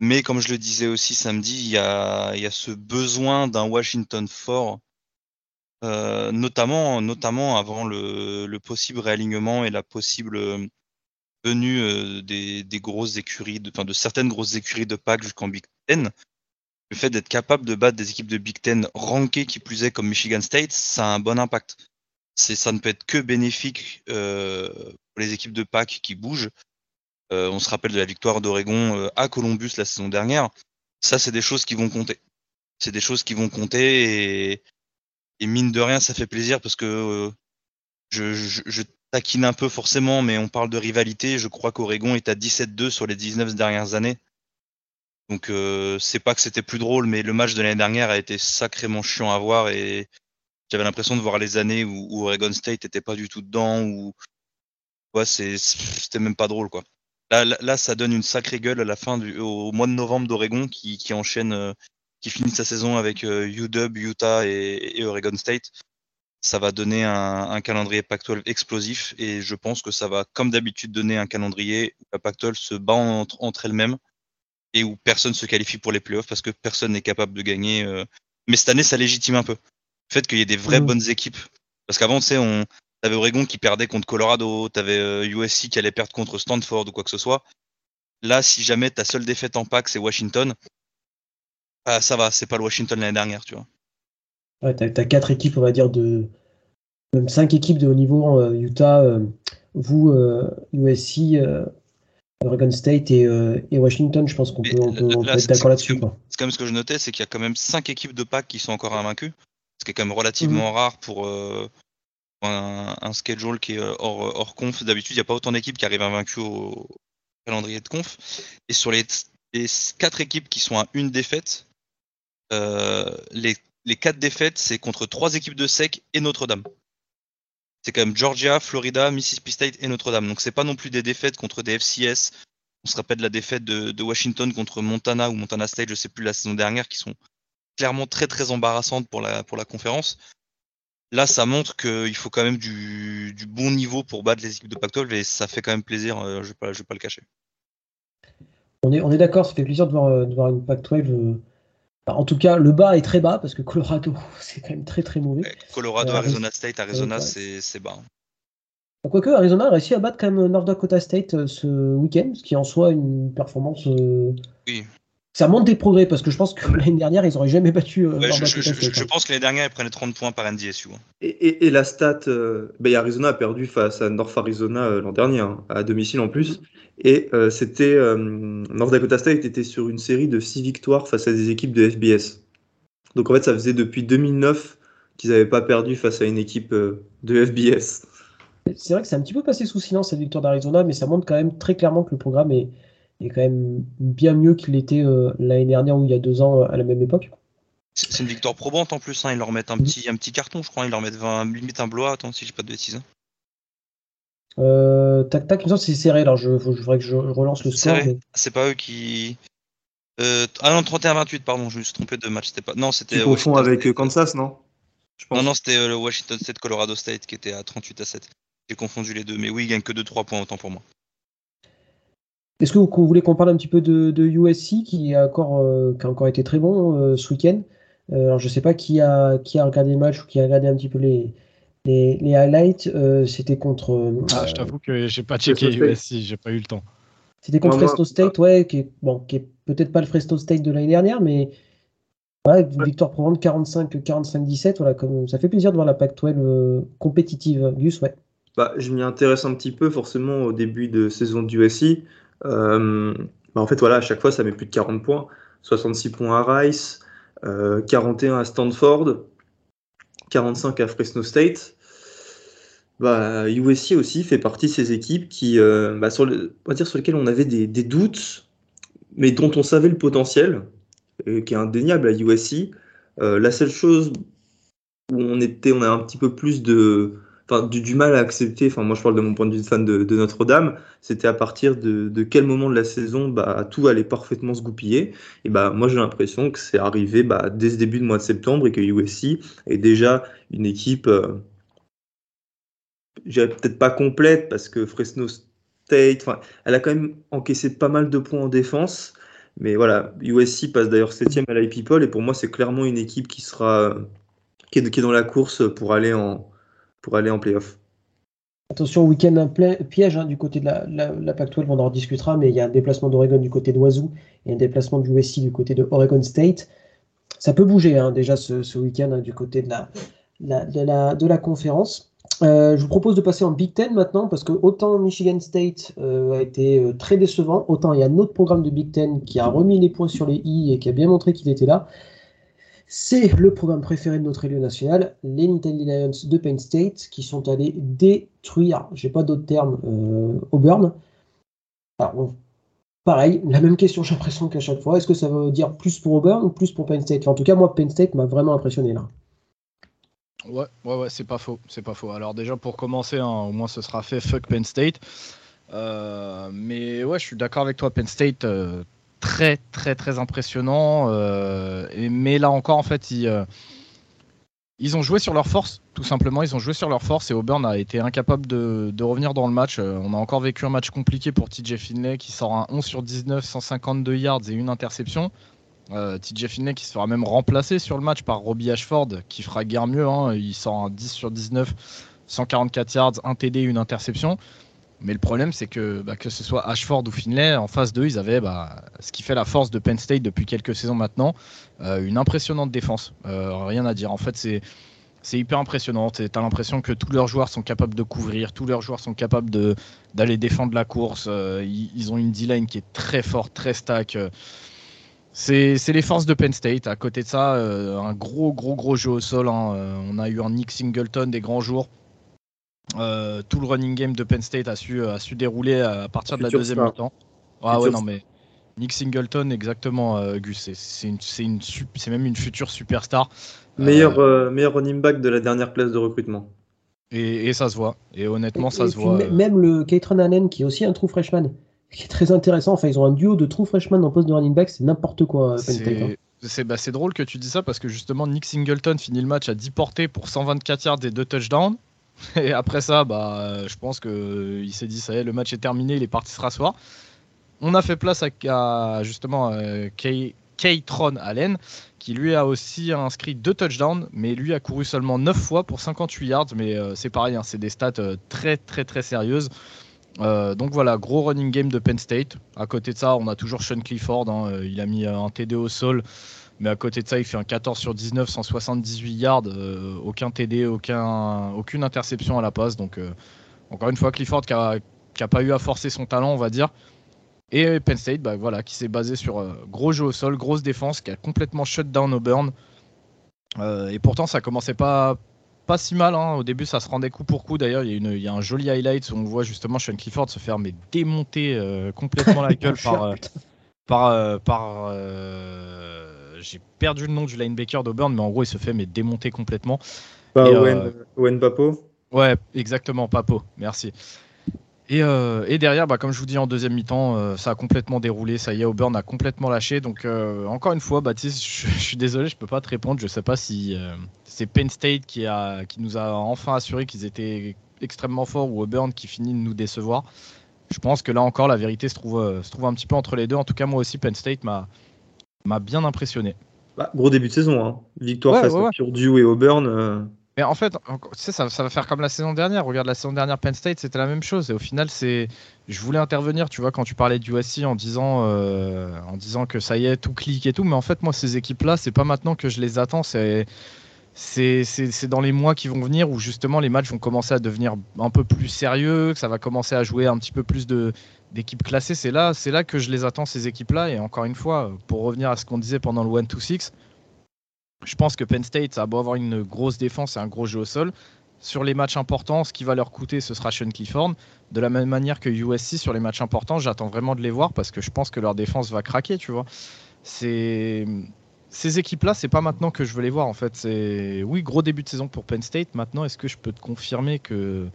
Mais comme je le disais aussi samedi, il y a y a ce besoin d'un Washington fort, euh, notamment notamment avant le le possible réalignement et la possible venue euh, des grosses écuries, de, certaines grosses écuries de Pâques jusqu'en Big Ten le fait d'être capable de battre des équipes de Big Ten rankées qui plus est comme Michigan State, ça a un bon impact. Ça ne peut être que bénéfique euh, pour les équipes de Pâques qui bougent. Euh, on se rappelle de la victoire d'Oregon euh, à Columbus la saison dernière. Ça, c'est des choses qui vont compter. C'est des choses qui vont compter et, mine de rien, ça fait plaisir parce que je taquine un peu forcément, mais on parle de rivalité. Je crois qu'Oregon est à 17-2 sur les 19 dernières années. Donc euh, c'est pas que c'était plus drôle, mais le match de l'année dernière a été sacrément chiant à voir et j'avais l'impression de voir les années où, Oregon State était pas du tout dedans, ou c'était même pas drôle quoi. Là, ça donne une sacrée gueule à la fin du, au mois de novembre d'Oregon qui, enchaîne, euh, qui finit sa saison avec euh, UW, Utah et, Oregon State. Ça va donner un, calendrier Pac-12 explosif et je pense que ça va, comme d'habitude, donner un calendrier où la Pac-12 se bat entre, entre elles-mêmes et où personne se qualifie pour les playoffs parce que personne n'est capable de gagner. Euh. Mais cette année, ça légitime un peu. Le fait qu'il y ait des vraies mmh. bonnes équipes. Parce qu'avant, tu sais, on, T'avais Oregon qui perdait contre Colorado, t'avais USC euh, qui allait perdre contre Stanford ou quoi que ce soit. Là, si jamais ta seule défaite en pack c'est Washington, bah, ça va, c'est pas le Washington l'année dernière, tu vois. Ouais, t'as as quatre équipes, on va dire, de. Même cinq équipes de haut niveau, euh, Utah, euh, vous, USC, Oregon State et, Washington, je pense qu'on peut, être d'accord là-dessus. C'est comme ce que je notais, c'est qu'il y a quand même cinq équipes de pack qui sont encore invaincues, ce qui est quand même relativement mmh. rare pour, un, schedule qui est euh, hors, hors conf. D'habitude, il n'y a pas autant d'équipes qui arrivent invaincues au calendrier de conf. Et sur les, quatre équipes qui sont à une défaite, euh, les, les quatre défaites, c'est contre trois équipes de SEC et Notre-Dame. C'est quand même Georgia, Florida, Mississippi State et Notre-Dame. Donc c'est pas non plus des défaites contre des FCS. On se rappelle la défaite de, Washington contre Montana ou Montana State, je sais plus la saison dernière, qui sont clairement très très embarrassantes pour la, pour la conférence. Là, ça montre qu'il faut quand même du, bon niveau pour battre les équipes de Pac-12 et ça fait quand même plaisir, euh, je ne vais, pas le cacher. On est, on est d'accord, ça fait plaisir de voir, euh, de voir une Pac-12. Euh, en tout cas, le bas est très bas parce que Colorado, c'est quand même très très mauvais. Colorado, Arizona State, Arizona, c'est bas. Quoique Arizona a réussi à battre quand même North Dakota State ce week-end, ce qui en soit une performance oui ça montre des progrès parce que je pense que l'année dernière, ils n'auraient jamais battu. Euh, je, pense que l'année dernière, ils prenaient 30 points par NDSU. Hein. Et, et, la stat, euh, ben, Arizona a perdu face à North Arizona euh, l'an dernier, hein, à domicile en plus. Et c'était North Dakota State était sur une série de 6 victoires face à des équipes de FBS. Donc en fait, ça faisait depuis 2009 qu'ils n'avaient pas perdu face à une équipe de FBS. C'est vrai que c'est un petit peu passé sous silence cette victoire d'Arizona, mais ça montre quand même très clairement que le programme est, est quand même bien mieux qu'il était euh, l'année dernière ou il y a deux ans euh, à la même époque. C'est une victoire probante en plus, hein. ils leur mettent un petit, un petit carton, je crois, ils leur mettent 20, limite un blois, attends si j'ai pas de bêtises. Hein. Euh, tac tac, c'est serré, alors je, voudrais que je relance le score. C'est pas eux qui. ah non, 31-28, pardon, je me suis trompé de match. Pas... Non, c'était. Tu confonds avec Kansas, non? Non, non, c'était le Washington State Colorado State qui était à 38 à 7. J'ai confondu les deux, mais oui, il gagne que 2-3 points autant pour moi. Est-ce que vous, voulez qu'on parle un petit peu de, USC qui a, encore, euh, qui a encore été très bon euh, ce week-end? Euh, Alors je ne sais pas qui a, qui a regardé le match ou qui a regardé un petit peu les, les, highlights. C'était contre. Ah, je t'avoue que j'ai pas checké USC, j'ai pas eu le temps. C'était contre Fresno State, ouais, qui est, bon, qui est peut-être pas le Fresno State de l'année dernière, mais ouais, victoire probante 45-17. Voilà, comme, ça fait plaisir de voir la Pac-12 compétitive. Gus, ouais. Bah, je m'y intéresse un petit peu forcément au début de saison du USC. Euh, bah, en fait, voilà, à chaque fois, ça met plus de 40 points. 66 points à Rice, 41 euh, à Stanford, 45 à Fresno State. Bah, USC aussi fait partie de ces équipes qui, euh, bah, sur, on va dire sur lesquelles on avait des, doutes, mais dont on savait le potentiel, qui est indéniable à USC. la seule chose où on était, on a un petit peu plus de, enfin, du, mal à accepter, enfin, moi je parle de mon point de vue de fan de, Notre-Dame, c'était à partir de, quel moment de la saison bah, tout allait parfaitement se goupiller. Et bah, moi j'ai l'impression que c'est arrivé bah, dès ce début de mois de septembre et que USC est déjà une équipe, euh, peut-être pas complète parce que Fresno State, elle a quand même encaissé pas mal de points en défense. Mais voilà, USC passe d'ailleurs 7 à la People et pour moi c'est clairement une équipe qui sera est, qui est dans la course pour aller en, pour aller en playoff. Attention, week-end un piège hein, du côté de la, la, Pac-12, on en rediscutera, mais il y a un déplacement d'Oregon du côté d'Oiseau et un déplacement du USC du côté de Oregon State. Ça peut bouger hein, déjà ce, week-end hein, du côté de la, conférence. Euh, je vous propose de passer en Big Ten maintenant, parce que autant Michigan State euh, a été euh, très décevant, autant il y a un autre programme de Big Ten qui a remis les points sur les i et qui a bien montré qu'il était là. C'est le programme préféré de notre élu national, les Nittany Lions de Penn State, qui sont allés détruire, j'ai pas d'autre terme, euh, Auburn. Alors, pareil, la même question, j'ai l'impression qu'à chaque fois. Est-ce que ça veut dire plus pour Auburn ou plus pour Penn State? En tout cas, moi, Penn State m'a vraiment impressionné là. Ouais, ouais, ouais, c'est pas faux, c'est pas faux. Alors déjà pour commencer, hein, au moins ce sera fait. Fuck Penn State. Euh, mais ouais, je suis d'accord avec toi. Penn State, euh, très, très, très impressionnant. Euh, mais là encore, en fait, ils, ils ont joué sur leur force, tout simplement. Ils ont joué sur leur force et Auburn a été incapable de, revenir dans le match. on a encore vécu un match compliqué pour TJ Finlay qui sort un 11 sur 19, 152 yards et une interception. Euh, TJ Finlay qui sera même remplacé sur le match par Robbie Ashford qui fera guère mieux. Hein. Il sort un 10 sur 19, 144 yards, un TD, une interception. Mais le problème, c'est que bah, que ce soit Ashford ou Finlay, en face d'eux, ils avaient bah, ce qui fait la force de Penn State depuis quelques saisons maintenant, euh, une impressionnante défense. Euh, rien à dire. En fait, c'est c'est hyper impressionnant. Tu as l'impression que tous leurs joueurs sont capables de couvrir, tous leurs joueurs sont capables d'aller défendre la course. ils, ils, ont une D-line qui est très forte, très stack. C'est les forces de Penn State. À côté de ça, euh, un gros, gros, gros jeu au sol. Hein. Euh, on a eu un Nick Singleton des grands jours. Euh, tout le running game de Penn State a su, a su dérouler à partir de la deuxième mi-temps. Ah ouais, non, mais Nick Singleton, exactement, Gus. C'est même une future superstar. Meilleur, meilleur running back de la dernière classe de recrutement. Et, ça se voit. Et honnêtement, ça se voit. Même le Keitron Allen, qui est aussi un true freshman qui est très intéressant. Enfin, ils ont un duo de true freshman en poste de running back, c'est n'importe quoi. Hein. Bah, c'est drôle que tu dis ça parce que justement Nick Singleton finit le match à 10 portées pour 124 yards et 2 touchdowns. Et après ça, bah, je pense qu'il s'est dit ça y est, le match est terminé, il est parti se rasseoir. On a fait place à, justement euh, Kaytron Allen qui lui a aussi inscrit 2 touchdowns, mais lui a couru seulement 9 fois pour 58 yards. Mais euh, c'est pareil, hein, c'est des stats euh, très très très sérieuses. Euh, donc voilà, gros running game de Penn State. À côté de ça, on a toujours Sean Clifford. Hein. Euh, il a mis euh, un TD au sol. Mais à côté de ça, il fait un 14 sur 19, 178 yards. aucun TD, aucun, aucune interception à la passe. Donc encore une fois, Clifford qui n'a pas eu à forcer son talent, on va dire. Et Penn State, bah, voilà, qui s'est basé sur gros jeu au sol, grosse défense, qui a complètement shut down Auburn. et pourtant, ça commençait pas, pas si mal. Hein. Au début, ça se rendait coup pour coup. D'ailleurs, il y, a un joli highlight où on voit justement Sean Clifford se faire mais démonter euh, complètement la gueule par. Euh, par, euh, par J'ai perdu le nom du linebacker d'Auburn, mais en gros, il se fait mais démonter complètement. Bah, Owen, Papo Ouais, exactement, Papo. Merci. Euh, et, derrière, bah, comme je vous dis en deuxième mi-temps, euh, ça a complètement déroulé. Ça y est, Auburn a complètement lâché. Donc, euh, encore une fois, Baptiste, je, suis désolé, je peux pas te répondre. Je sais pas si c'est Penn State qui, a, qui nous a enfin assuré qu'ils étaient extrêmement forts ou Auburn qui finit de nous décevoir. Je pense que là encore, la vérité se trouve, se trouve un petit peu entre les deux. En tout cas, moi aussi, Penn State m'a bien impressionné. Bah, gros début de saison. Hein. Victoire face à Purdue et Auburn. Mais en fait, tu sais, ça, va faire comme la saison dernière. Regarde la saison dernière, Penn State, c'était la même chose. Et au final, c'est, je voulais intervenir, tu vois, quand tu parlais du USC en disant, euh, en disant que ça y est, tout clique et tout. Mais en fait, moi, ces équipes-là, c'est pas maintenant que je les attends. C'est, c'est, dans les mois qui vont venir où justement les matchs vont commencer à devenir un peu plus sérieux, que ça va commencer à jouer un petit peu plus d'équipes classées. C'est là, là que je les attends ces équipes-là. Et encore une fois, pour revenir à ce qu'on disait pendant le 1-2-6 je pense que Penn State, ça a beau avoir une grosse défense et un gros jeu au sol. Sur les matchs importants, ce qui va leur coûter, ce sera Sean Clifford. De la même manière que USC, sur les matchs importants, j'attends vraiment de les voir parce que je pense que leur défense va craquer, tu vois. C'est ces équipes-là, c'est pas maintenant que je veux les voir en fait. C'est oui, gros début de saison pour Penn State. Maintenant, est-ce que je peux te confirmer que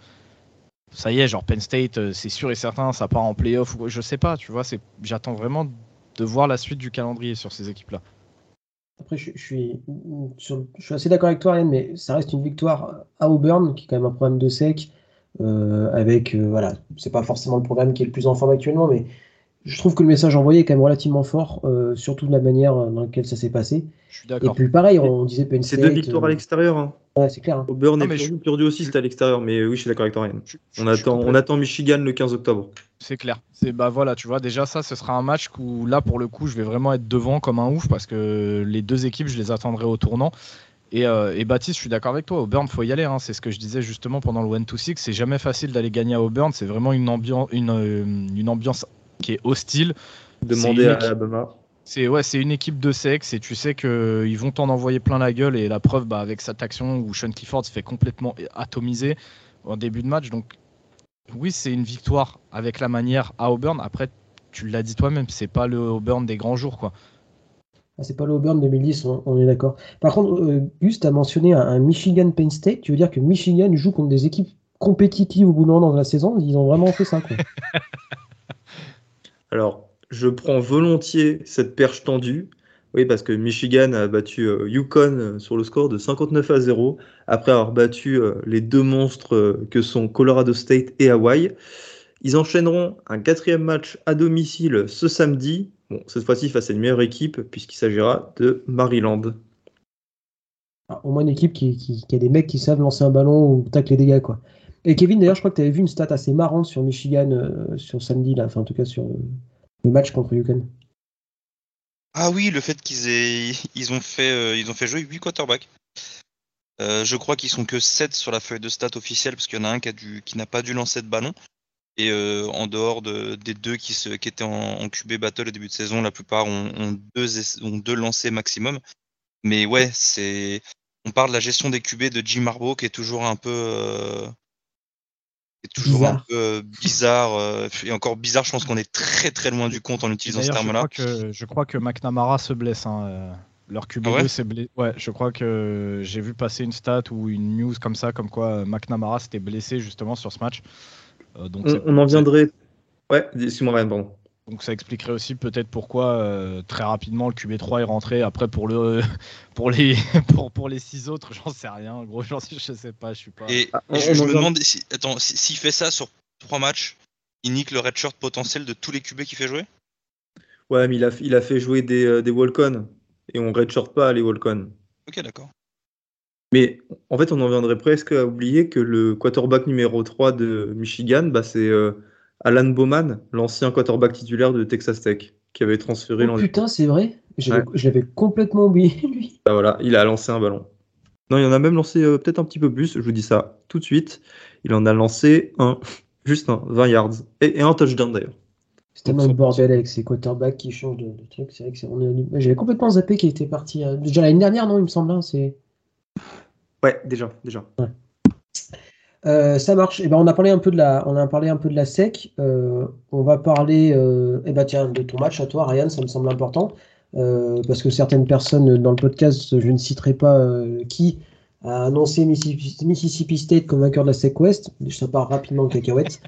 ça y est, genre Penn State, euh, c'est sûr et certain, ça part en playoff ou je sais pas, tu vois. J'attends vraiment de voir la suite du calendrier sur ces équipes-là. Après, je, suis, je suis assez d'accord avec toi, Ryan, mais ça reste une victoire à Auburn, qui est quand même un problème de sec. Euh, avec, euh, voilà, c'est pas forcément le programme qui est le plus en forme actuellement, mais je trouve que le message envoyé est quand même relativement fort, euh, surtout de la manière dans laquelle ça s'est passé. Je suis d'accord. Et puis pareil, on disait Penn C'est deux victoires à l'extérieur. Hein. Ouais, c'est clair. Hein. Auburn et Purdue, aussi, c'était à l'extérieur, mais oui, je suis d'accord avec toi, Ryan. on, attend, on attend Michigan le 15 octobre. C'est clair. C'est bah voilà, tu vois, déjà ça, ce sera un match où là pour le coup, je vais vraiment être devant comme un ouf parce que les deux équipes, je les attendrai au tournant. Et, euh, et Baptiste, je suis d'accord avec toi. Auburn, faut y aller. Hein. C'est ce que je disais justement pendant le 1-2-6. C'est jamais facile d'aller gagner à Auburn. C'est vraiment une, ambiance, une, euh, une ambiance qui est hostile. Demander à Alabama. C'est ouais, c'est une équipe de sexe et tu sais qu'ils vont t'en envoyer plein la gueule et la preuve bah, avec cette action où Sean Clifford se fait complètement atomiser en début de match. Donc oui, c'est une victoire avec la manière à Auburn. Après, tu l'as dit toi-même, c'est pas le Auburn des grands jours, quoi. Ah, c'est pas l'Auburn 2010, on, on est d'accord. Par contre, euh, Gus, tu as mentionné un, un Michigan Penn State. Tu veux dire que Michigan joue contre des équipes compétitives au bout d'un an dans la saison? Ils ont vraiment fait ça, quoi. Alors, je prends volontiers cette perche tendue. Oui, parce que Michigan a battu euh, Yukon euh, sur le score de 59 à 0, après avoir battu euh, les deux monstres que sont Colorado State et Hawaii. Ils enchaîneront un quatrième match à domicile ce samedi, bon, cette fois-ci face à une meilleure équipe, puisqu'il s'agira de Maryland. Au moins une équipe qui, qui- qui a des mecs qui savent lancer un ballon ou tacler des gars, quoi. Et Kevin, d'ailleurs, je crois que tu avais vu une stat assez marrante sur Michigan euh, sur samedi, enfin en tout cas sur euh, le match contre Yukon. Ah oui, le fait qu'ils aient ils ont fait euh, ils ont fait jouer 8 quarterbacks. Je crois qu'ils sont que 7 sur la feuille de stats officielle parce qu'il y en a un qui a dû qui n'a pas dû lancer de ballon. Et en dehors de, des deux qui, étaient en, QB battle au début de saison, la plupart ont, deux, ont deux maximum. Mais ouais, c'est on parle de la gestion des QB de Jim Harbaugh qui est toujours un peu euh, qui est toujours un Bizarre. peu euh, bizarre euh, et encore bizarre. Je pense qu'on est très très loin du compte en utilisant ce je terme-là. crois que je crois que McNamara se blesse. hein, euh, Leur QB2 Ah ouais s'est blessé. Ouais, je crois que j'ai vu passer une stat ou une news comme ça, comme quoi McNamara s'était blessé justement sur ce match. Euh, donc, On, c'est- on en viendrait. Ouais, excuse-moi, Ryan, pardon. Donc ça expliquerait aussi peut-être pourquoi euh, très rapidement le QB3 est rentré. Après pour le pour les pour, pour les six autres, j'en sais rien. Gros, j'en sais, je sais pas, je suis pas. Et, Ah, et je, me demande, si, attends, si- s'il fait ça sur trois matchs, il nique le redshirt potentiel de tous les QB qu'il fait jouer? Ouais, mais il a, il a fait jouer des, euh, des walk-on. Et on redshirt pas les walk-on. Ok, d'accord. Mais en fait, on en viendrait presque à oublier que le quarterback numéro 3 de Michigan, bah, c'est euh, Alan Bowman, l'ancien quarterback titulaire de Texas Tech, qui avait transféré Oh putain, c'est vrai Ouais. Je l'avais complètement oublié, lui. Bah, voilà, il a lancé un ballon. Non, il en a même lancé euh, peut-être un petit peu plus, je vous dis ça tout de suite. Il en a lancé un, juste un, 20 yards. Et, et un touchdown d'ailleurs. C'est tellement le bordel avec ces quarterbacks qui changent de, de trucs. C'est vrai que c'est- on est- J'avais complètement zappé qu'il était parti. euh, Déjà l'année dernière, non, il me semble. hein, c'est... Ouais, déjà, déjà. Euh, ça marche. Eh ben, on a parlé un peu de la, on a parlé un peu de la SEC. Euh, on va parler, euh, eh ben, tiens, de ton match à toi, Ryan. Ça me semble important euh, parce que certaines personnes dans le podcast, je ne citerai pas qui, a annoncé Mississippi, State comme vainqueur de la SEC West. Ça part rapidement en cacahuète.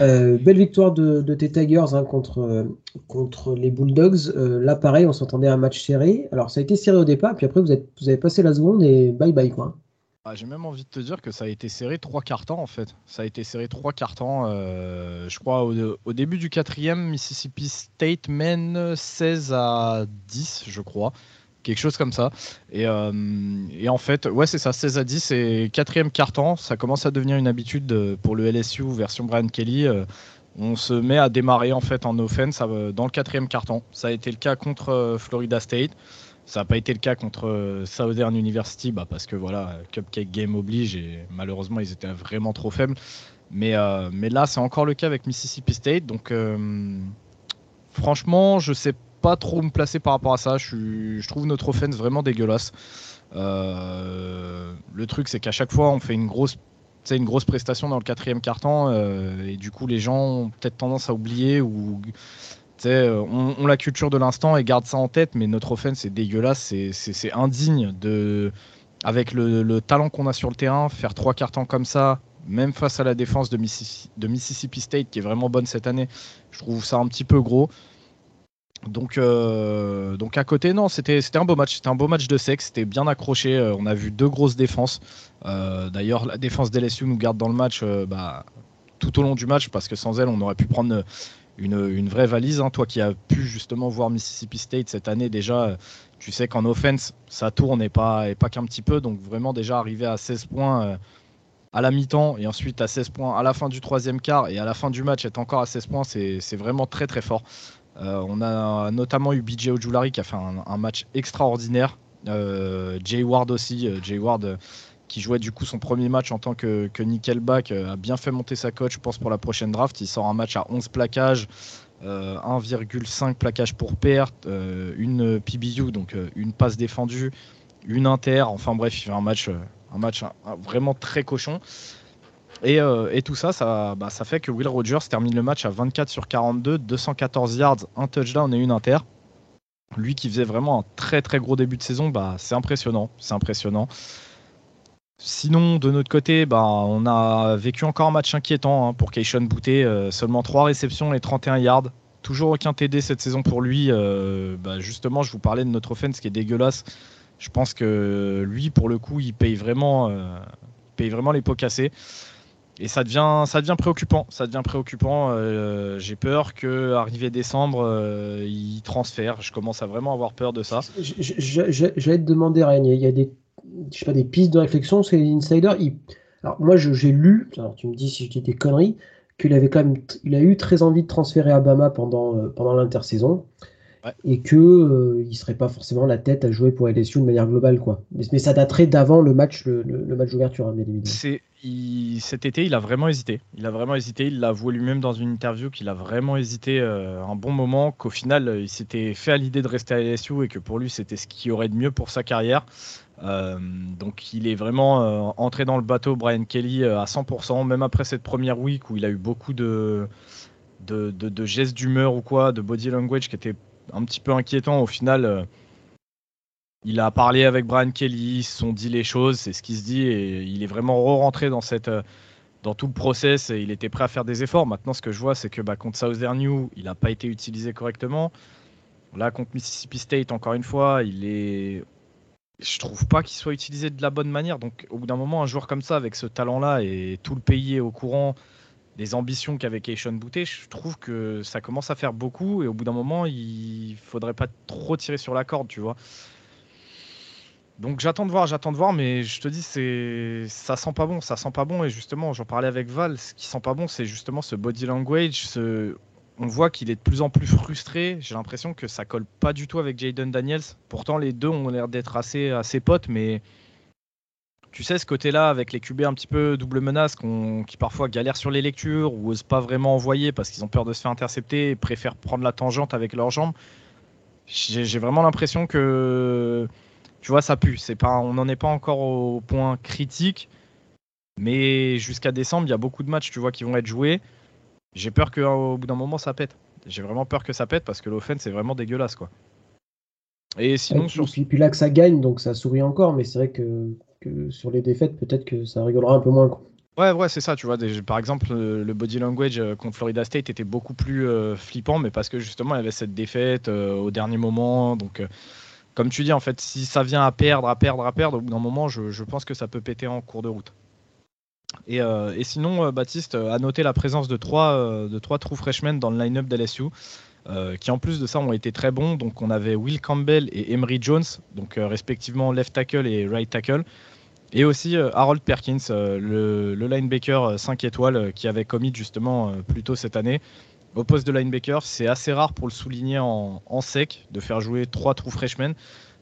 Euh, belle victoire de, tes Tigers hein, contre, contre les Bulldogs. Là, pareil, on s'entendait à un match serré. Alors, ça a été serré au départ, puis après, vous, êtes, vous avez passé la seconde et bye bye, quoi. Ah, J'ai même envie de te dire que ça a été serré trois quarts temps en fait. Ça a été serré trois quarts temps. euh, je crois au, début du quatrième, Mississippi State mène 16 à 10, je crois. Quelque chose comme ça. Et, euh, en fait, ouais, c'est ça, 16 à 10. Et quatrième quart temps, ça commence à devenir une habitude de- pour le LSU version Brian Kelly. euh, on se met à démarrer en fait en offense dans le quatrième temps. Ça a été le cas contre Florida State. Ça n'a pas été le cas contre euh, Southern University bah, parce que voilà, Cupcake Game oblige et malheureusement ils étaient vraiment trop faibles. Mais, euh, là, c'est encore le cas avec Mississippi State. Donc euh, franchement, je sais pas trop me placer par rapport à ça. Je, trouve notre offense vraiment dégueulasse. Le truc, c'est qu'à chaque fois, on fait une grosse, une grosse prestation dans le quatrième quart-temps et du coup, les gens ont peut-être tendance à oublier ou on, on la culture de l'instant et garde ça en tête, mais notre offense est dégueulasse, c'est- indigne de, avec le, le talent qu'on a sur le terrain, faire trois cartons comme ça, même face à la défense de Mississippi, State qui est vraiment bonne cette année, je trouve ça un petit peu gros. Donc, euh, donc à côté, non, c'était un beau match. C'était un beau match de sexe. C'était bien accroché. Euh, on a vu deux grosses défenses. Euh, D'ailleurs, la défense d'LSU nous garde dans le match euh, bah, tout au long du match parce que sans elle, on aurait pu prendre une, une vraie valise. hein. Toi qui as pu justement voir Mississippi State cette année déjà, tu sais qu'en offense, ça tourne et pas, et pas qu'un petit peu. Donc vraiment déjà arriver à 16 points euh, à la mi-temps et ensuite à 16 points à la fin du troisième quart et à la fin du match être encore à 16 points, c'est vraiment très très fort. Euh, on a notamment eu BJ Ojulari qui a fait un, match extraordinaire. Euh, Jay Ward aussi. Jay Ward qui jouait du coup son premier match en tant que, nickelback euh, a bien fait monter sa cote, je pense, pour la prochaine draft. Il sort un match à 11 plaquages, euh, 1,5 plaquages pour perte, euh, une PBU, donc euh, une passe défendue, une inter. Enfin bref, il fait un match, euh, un match vraiment très cochon. Et, euh, tout ça, ça, bah, ça fait que Will Rogers termine le match à 24 sur 42, 214 yards, un touchdown et une inter. lui qui faisait vraiment un très très gros début de saison, bah, c'est impressionnant. C'est impressionnant. Sinon, de notre côté, bah, on a vécu encore un match inquiétant hein, pour Keishon Bouté. Euh, seulement 3 réceptions et 31 yards. Toujours aucun TD cette saison pour lui. Euh, bah, justement, je vous parlais de notre offense qui est dégueulasse. Je pense que lui, pour le coup, il paye vraiment, euh, paye vraiment les pots cassés. Et ça devient, ça devient préoccupant. Ça devient préoccupant. J'ai peur que arrivé décembre, il transfère. Je commence à vraiment avoir peur de ça. J'allais te demander, Ryan, il y a des je sais pas, des pistes de réflexion, c'est l'insider. Alors moi, j'ai lu, alors tu me dis si je dis des conneries, qu'il avait quand même, il a eu très envie de transférer à Bama pendant, euh, pendant l'intersaison. Et que euh, il serait pas forcément la tête à jouer pour LSU de manière globale, quoi. Mais, ça daterait d'avant le match, le, match d'ouverture, hein, C'est, cet été, il a vraiment hésité. Il a vraiment hésité. Il l'a avoué lui-même dans une interview qu'il a vraiment hésité euh, un bon moment. Qu'au final, il s'était fait à l'idée de rester à LSU et que pour lui, c'était ce qui aurait de mieux pour sa carrière. Euh, donc il est vraiment euh, entré dans le bateau Brian Kelly euh, à 100%, même après cette première week où il a eu beaucoup de, gestes d'humeur ou quoi, de body language qui était un petit peu inquiétant. Au final, il a parlé avec Brian Kelly, ils se sont dit les choses, c'est ce qui se dit, et il est vraiment re-rentré dans tout le process et il était prêt à faire des efforts. Maintenant, ce que je vois, c'est que bah, contre Southern New, il n'a pas été utilisé correctement. Là, contre Mississippi State, encore une fois, il est je trouve pas qu'il soit utilisé de la bonne manière. Donc, au bout d'un moment, un joueur comme ça, avec ce talent-là, et tout le pays est au courant des ambitions qu'avait Keishon Bouté, je trouve que ça commence à faire beaucoup. Et au bout d'un moment, il faudrait pas trop tirer sur la corde, tu vois. Donc j'attends de voir, j'attends de voir, mais je te dis, ça sent pas bon, ça sent pas bon. Et justement, j'en parlais avec Val, ce qui sent pas bon, c'est justement ce body language, ce on voit qu'il est de plus en plus frustré. J'ai l'impression que ça colle pas du tout avec Jaden Daniels. Pourtant, les deux ont l'air d'être assez, potes, mais tu sais, ce côté-là, avec les QB un petit peu double menace, qui parfois galèrent sur les lectures ou osent pas vraiment envoyer parce qu'ils ont peur de se faire intercepter et préfèrent prendre la tangente avec leurs jambes. J'ai vraiment l'impression que, tu vois, ça pue. Pas, on n'en est pas encore au point critique, mais jusqu'à décembre, il y a beaucoup de matchs, tu vois, qui vont être joués. J'ai peur qu'au bout d'un moment ça pète. J'ai vraiment peur que ça pète parce que l'offense c'est vraiment dégueulasse quoi. Et sinon sur. Puis, puis, là que ça gagne donc ça sourit encore, mais c'est vrai que, sur les défaites peut-être que ça rigolera un peu moins. Quoi. Ouais, ouais, c'est ça, tu vois. par exemple, le body language euh, contre Florida State était beaucoup plus euh, flippant, mais parce que justement, il y avait cette défaite euh, au dernier moment. Donc, comme tu dis, en fait, si ça vient à perdre, à perdre, à perdre, au bout d'un moment, je, je, pense que ça peut péter en cours de route. Euh, et, sinon, euh, Baptiste a noté la présence de trois, euh, de trois true freshmen dans le line-up d'LSU. qui en plus de ça ont été très bons. Donc on avait Will Campbell et Emery Jones, donc respectivement left tackle et right tackle. Et aussi Harold Perkins, le, linebacker 5 étoiles qui avait commis justement plus tôt cette année. Au poste de linebacker, c'est assez rare pour le souligner en, sec de faire jouer trois true freshmen.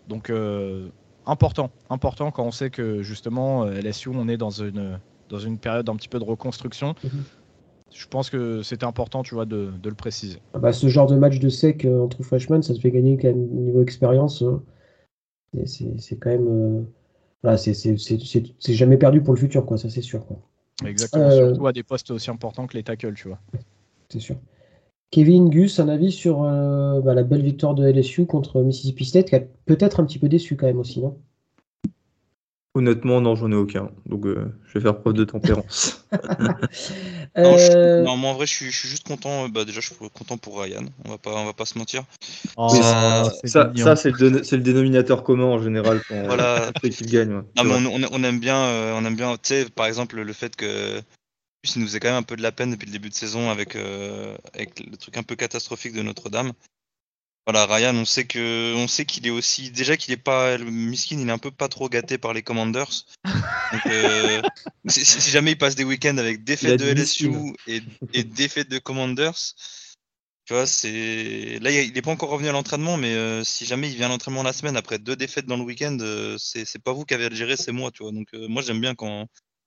Donc important, important quand on sait que justement LSU on est dans une dans une période un petit peu de reconstruction. Mhm. Je pense que c'était important, tu vois, de, le préciser. Ah bah, ce genre de match de sec euh, entre freshman, ça te fait gagner quand même niveau expérience. Euh, c'est quand même. Euh, voilà, c'est jamais perdu pour le futur, quoi, ça c'est sûr. Quoi. Exactement, surtout à des postes aussi importants que les tackles, tu vois. C'est sûr. Kevin Gus, un avis sur bah, la belle victoire de LSU contre Mississippi State, qui a peut-être un petit peu déçu quand même aussi, non? Honnêtement, non, j'en ai aucun. Donc, euh, je vais faire preuve de tempérance. Euh, non, moi, en vrai, je suis, juste content. Euh, bah, déjà, je suis content pour Ryan. On va pas, on va pas se mentir. Oh, ça, c'est le, dénominateur commun en général quand voilà. l'équipe gagne. on, aime bien, on aime bien. Tu sais, par exemple, le fait que il nous faisait quand même un peu de la peine depuis le début de saison avec, avec le truc un peu catastrophique de Notre-Dame. Voilà, Ryan, on sait que, on sait qu'il est aussi, déjà qu'il est pas, le miskin, il est un peu pas trop gâté par les Commanders. Donc, euh, si, jamais il passe des week-ends avec défaite de LSU et, et défaite de Commanders, tu vois, c'est, là, il n'est pas encore revenu à l'entraînement, mais euh, si jamais il vient à l'entraînement la semaine après deux défaites dans le week-end, euh, c'est pas vous qui avez à le gérer, c'est moi, tu vois. Donc, moi, j'aime bien quand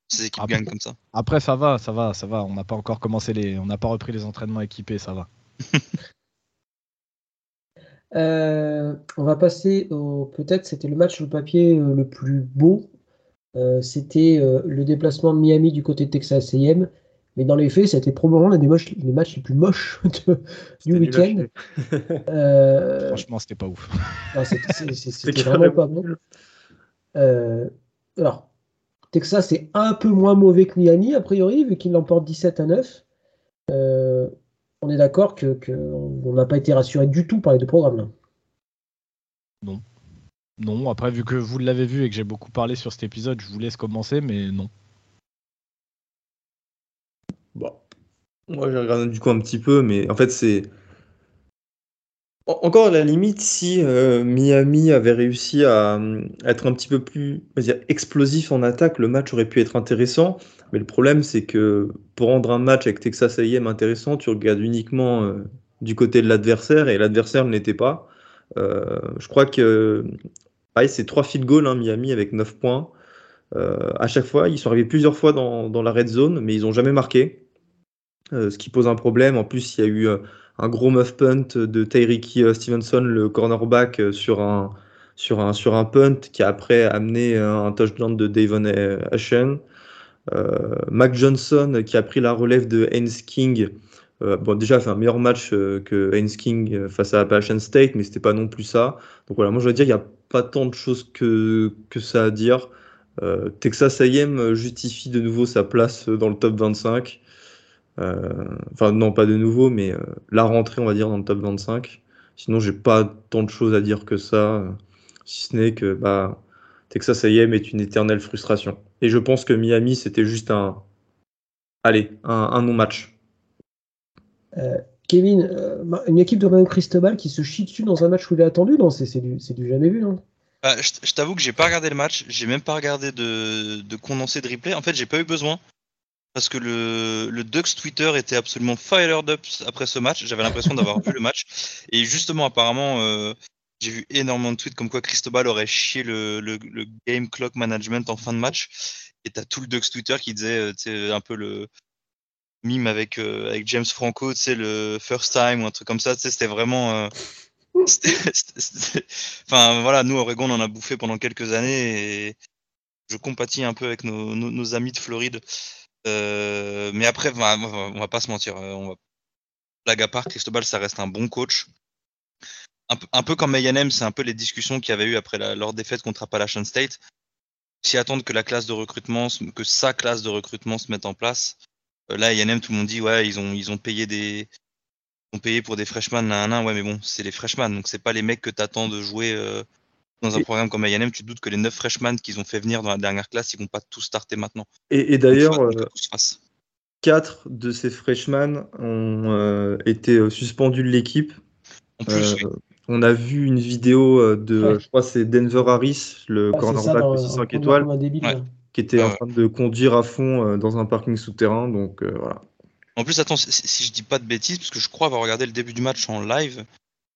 ces équipes gagnent comme ça. Après, ça va, ça va, ça va. On n'a pas encore commencé les, on n'a pas repris les entraînements équipés, ça va. Euh, on va passer au. Peut-être c'était le match sur le papier euh, le plus beau. Euh, c'était le déplacement de Miami du côté de Texas AM Mais dans les faits, c'était probablement l'un des, les matchs les plus moches du week-end. Euh... Franchement, c'était pas ouf. C'était vraiment pas bon. Euh, alors, Texas est un peu moins mauvais que Miami, a priori, vu qu'il l'emporte 17 à 9. On est d'accord qu'on que n'a pas été rassuré du tout par les deux programmes là. Non. Non, après, vu que vous l'avez vu et que j'ai beaucoup parlé sur cet épisode, je vous laisse commencer, mais non. Bon. Moi, j'ai regardé du coup un petit peu, mais en fait, c'est. Encore à la limite, si euh, Miami avait réussi à, être un petit peu plus explosif en attaque, le match aurait pu être intéressant. Mais le problème, c'est que pour rendre un match avec Texas AM intéressant, tu regardes uniquement euh, du côté de l'adversaire et l'adversaire ne l'était pas. Euh, je crois que c'est trois field goals, hein, Miami, avec 9 points. à chaque fois, ils sont arrivés plusieurs fois dans, dans la red zone, mais ils n'ont jamais marqué. ce qui pose un problème. En plus, il y a eu un gros muff punt de Tyreek euh, Stevenson, le cornerback, euh, sur un, sur un, sur un punt qui a après amené un touchdown de Davon Ashen. Euh, Mac Johnson qui a pris la relève de Haynes King. bon, déjà, a fait un meilleur match que Haynes King face à Appalachian State, mais c'était pas non plus ça. Donc voilà, moi je dois dire, il n'y a pas tant de choses que, que ça à dire. Texas AM justifie de nouveau sa place dans le top 25. Euh, enfin, non, pas de nouveau, mais euh, la rentrée, on va dire, dans le top 25. Sinon, j'ai pas tant de choses à dire que ça, euh, si ce n'est que bah, Texas A&M est une éternelle frustration. Et je pense que Miami, c'était juste un, allez, un, non-match. Kevin, une équipe de Mario Cristobal qui se chie dessus dans un match où il est attendu, non C'est du, du, jamais vu, non? Bah, je, t'avoue que j'ai pas regardé le match, j'ai même pas regardé de, de condensé de replay. En fait, j'ai pas eu besoin parce que le, le Ducks Twitter était absolument fired up après ce match. J'avais l'impression d'avoir vu le match. Et justement, apparemment, euh, j'ai vu énormément de tweets comme quoi Cristobal aurait chié le, le, le, game clock management en fin de match. Et t'as tout le Ducks Twitter qui disait, euh, tu un peu le mime avec, euh, avec James Franco, tu sais, le first time ou un truc comme ça. Tu sais, c'était vraiment. enfin, voilà, nous, Oregon, on en a bouffé pendant quelques années et je compatis un peu avec nos, nos, nos amis de Floride. Euh, mais après, on va, on va pas se mentir. Euh, on va... Blague à part, Cristobal, ça reste un bon coach. Un peu, un peu comme Mayhem, c'est un peu les discussions qu'il y avait eu après la, leur défaite contre Appalachian State. S'y attendre que la classe de recrutement, que sa classe de recrutement se mette en place. Euh, là, Yanem, tout le monde dit, ouais, ils ont, ils ont payé des, ils ont payé pour des freshmen, un, un, ouais, mais bon, c'est les freshmen, donc c'est pas les mecs que t'attends de jouer euh, dans un programme comme A&M, tu doutes que les 9 freshmen qu'ils ont fait venir dans la dernière classe, ils vont pas tous starter maintenant. Et, d'ailleurs, 4 euh, de ces freshmen ont euh, été euh, suspendus de l'équipe. En plus, On a vu une vidéo de, je crois c'est Denver Harris, le cornerback de 5 étoiles, qui était en train de conduire à fond dans un parking souterrain. Donc voilà. En plus, attends, si je dis pas de bêtises, parce que je crois avoir regardé le début du match en live,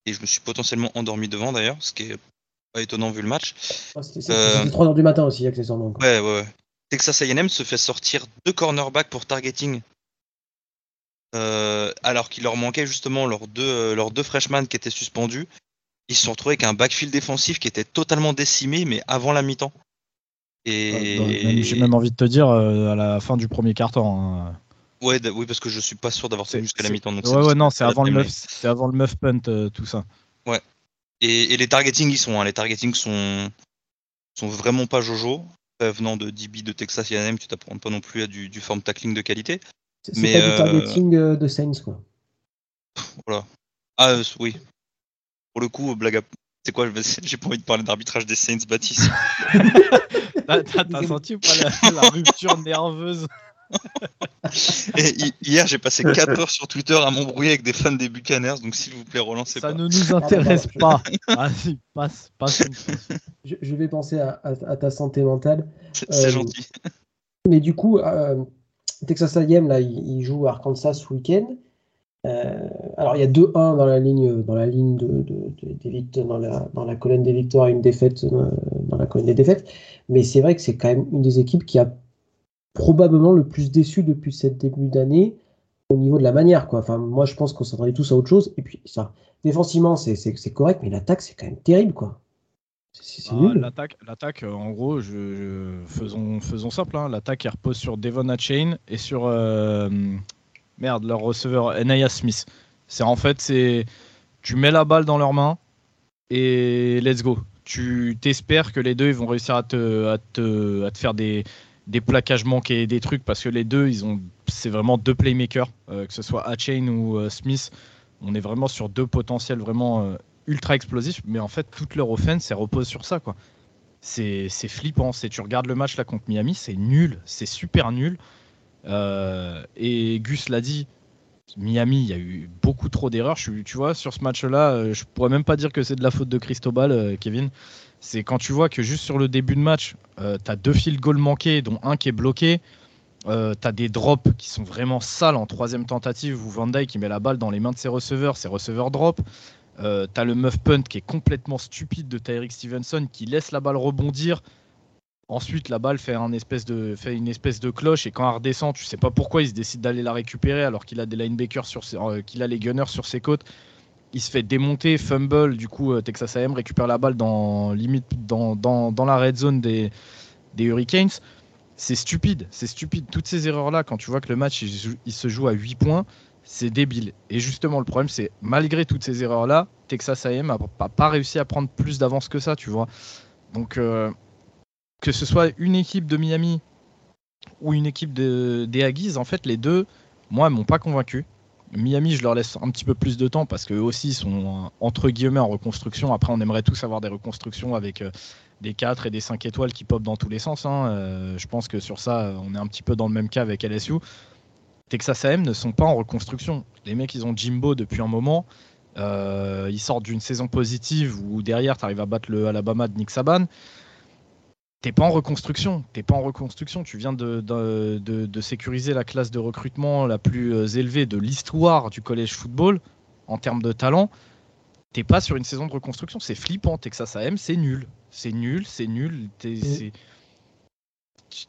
et je me suis potentiellement endormi devant d'ailleurs, ce qui est étonnant vu le match. Ah, c'était 3h du matin aussi, accessoirement. Ouais, ouais, ouais. Texas A&M se fait sortir deux cornerbacks pour targeting. Euh, alors qu'il leur manquait justement leurs deux, euh, leurs deux freshmen qui étaient suspendus. Ils se sont retrouvés avec un backfield défensif qui était totalement décimé, mais avant la mi-temps. Et... J'ai même envie de te dire euh, à la fin du premier quart-temps. Hein. Ouais, oui, parce que je suis pas sûr d'avoir tenu jusqu'à la mi-temps. Ouais, ouais, non, c'est avant, le c'est avant le muff punt, tout ça. Ouais, et, les targeting, ils sont. Hein, les targeting sont, sont vraiment pas jojo. venant de DB de Texas A&M, tu t'apprends pas non plus à du, du form tackling de qualité. C'est pas du euh, targeting euh, de Saints, quoi. Voilà. Ah euh, oui. Pour le coup, blague à... C'est quoi J'ai pas envie de parler d'arbitrage des Saints, Baptiste. T'as senti ou pas la rupture nerveuse? Et hier, j'ai passé 4 heures sur Twitter à m'embrouiller avec des fans des Buccaneers, donc s'il vous plaît, relancez Ça ne nous intéresse pas. Vas-y, passe, passe. Je, vais penser à, ta santé mentale. C'est euh, gentil. Mais du coup, euh, Texas A&M, là, il, joue Arkansas ce week-end. Euh, alors, il y a 2-1 dans la ligne, dans la ligne de, des dans, la, dans la colonne des victoires et une défaite dans la colonne des défaites. Mais c'est vrai que c'est quand même une des équipes qui a probablement le plus déçu depuis cette début d'année au niveau de la manière. Quoi. Enfin, moi, je pense qu'on s'attendait tous à autre chose. Et puis, ça, défensivement, c'est correct, mais l'attaque, c'est quand même terrible. quoi. Ah. L'attaque, l'attaque, euh, en gros, je, je- faisons, faisons simple. hein. L'attaque, elle repose sur Devon Chain et sur euh, merde leur receveur Anaya Smith. C'est en fait, c'est tu mets la balle dans leurs mains et let's go. Tu t'espères que les deux ils vont réussir à te, à te, à te faire des, des plaquages manqués, des trucs parce que les deux, ils ont, c'est vraiment deux playmakers, euh, que ce soit Chain ou euh, Smith. On est vraiment sur deux potentiels vraiment euh, ultra explosifs, mais en fait, toute leur offense, elle repose sur ça, quoi. C'est c'est flippant. C'est tu regardes le match là contre Miami, c'est nul, c'est super nul. Et Gus l'a dit, Miami, il y a eu beaucoup trop d'erreurs. Tu vois, sur ce match-là, euh, je pourrais même pas dire que c'est de la faute de Cristobal, euh, Kevin. C'est quand tu vois que juste sur le début de match, euh, tu as deux field goals manqués, dont un qui est bloqué. Euh, tu as des drops qui sont vraiment sales en troisième tentative où Van Dyke qui met la balle dans les mains de ses receveurs, ses receveurs drop. Euh, t'as le muff punt qui est complètement stupide de Tyreek Stevenson qui laisse la balle rebondir. Ensuite, la balle fait, une espèce de cloche et quand elle redescend, tu sais pas pourquoi il se décide d'aller la récupérer alors qu'il a des linebackers sur euh, qu'il a les gunners sur ses côtes. Il se fait démonter, fumble. Du coup, euh, Texas A&M récupère la balle dans limite dans, dans, dans la red zone des, des Hurricanes. C'est stupide, c'est stupide. Toutes ces erreurs-là, quand tu vois que le match il, se joue à 8 points, c'est débile. Et justement, le problème, c'est malgré toutes ces erreurs-là, Texas A&M n'a pas réussi à prendre plus d'avance que ça, tu vois. Donc, euh, que ce soit une équipe de Miami ou une équipe de, des Aggies, en fait, les deux, moi, m'ont pas convaincu. Miami, je leur laisse un petit peu plus de temps parce qu'eux aussi sont entre guillemets en reconstruction. Après, on aimerait tous avoir des reconstructions avec euh, des 4 et des 5 étoiles qui popent dans tous les sens. hein. Euh, je pense que sur ça, on est un petit peu dans le même cas avec LSU. Texas AM ne sont pas en reconstruction. Les mecs, ils ont Jimbo depuis un moment. Euh, ils sortent d'une saison positive où derrière, tu arrives à battre le Alabama de Nick Saban. T'es pas en reconstruction. T'es pas en reconstruction. Tu viens de, de, de- de sécuriser la classe de recrutement la plus euh, élevée de l'histoire du collège football en termes de talent. T'es pas sur une saison de reconstruction. C'est flippant. Texas AM, c'est nul. C'est nul. C'est nul.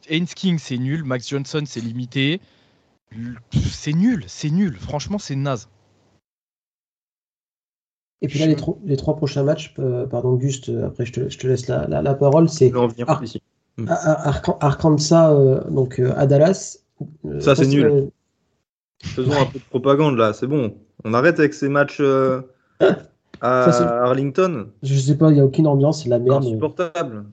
Haynes King, c'est nul. Max Johnson, c'est limité. C'est nul. C'est nul. Franchement, c'est naze. Et puis là, les, tro- les trois prochains matchs, euh, pardon, Juste, euh, après je te, je te laisse la, la- la parole, c'est ici. Ar- Ar- Arkansas, euh, donc euh, à Dallas. Euh, Ça, c'est nul. que- Faisons un peu de propagande là, c'est bon. On arrête avec ces matchs euh, à Ça, c'est- Arlington. je sais pas, il n'y a aucune ambiance, c'est la merde. mais Insupportable.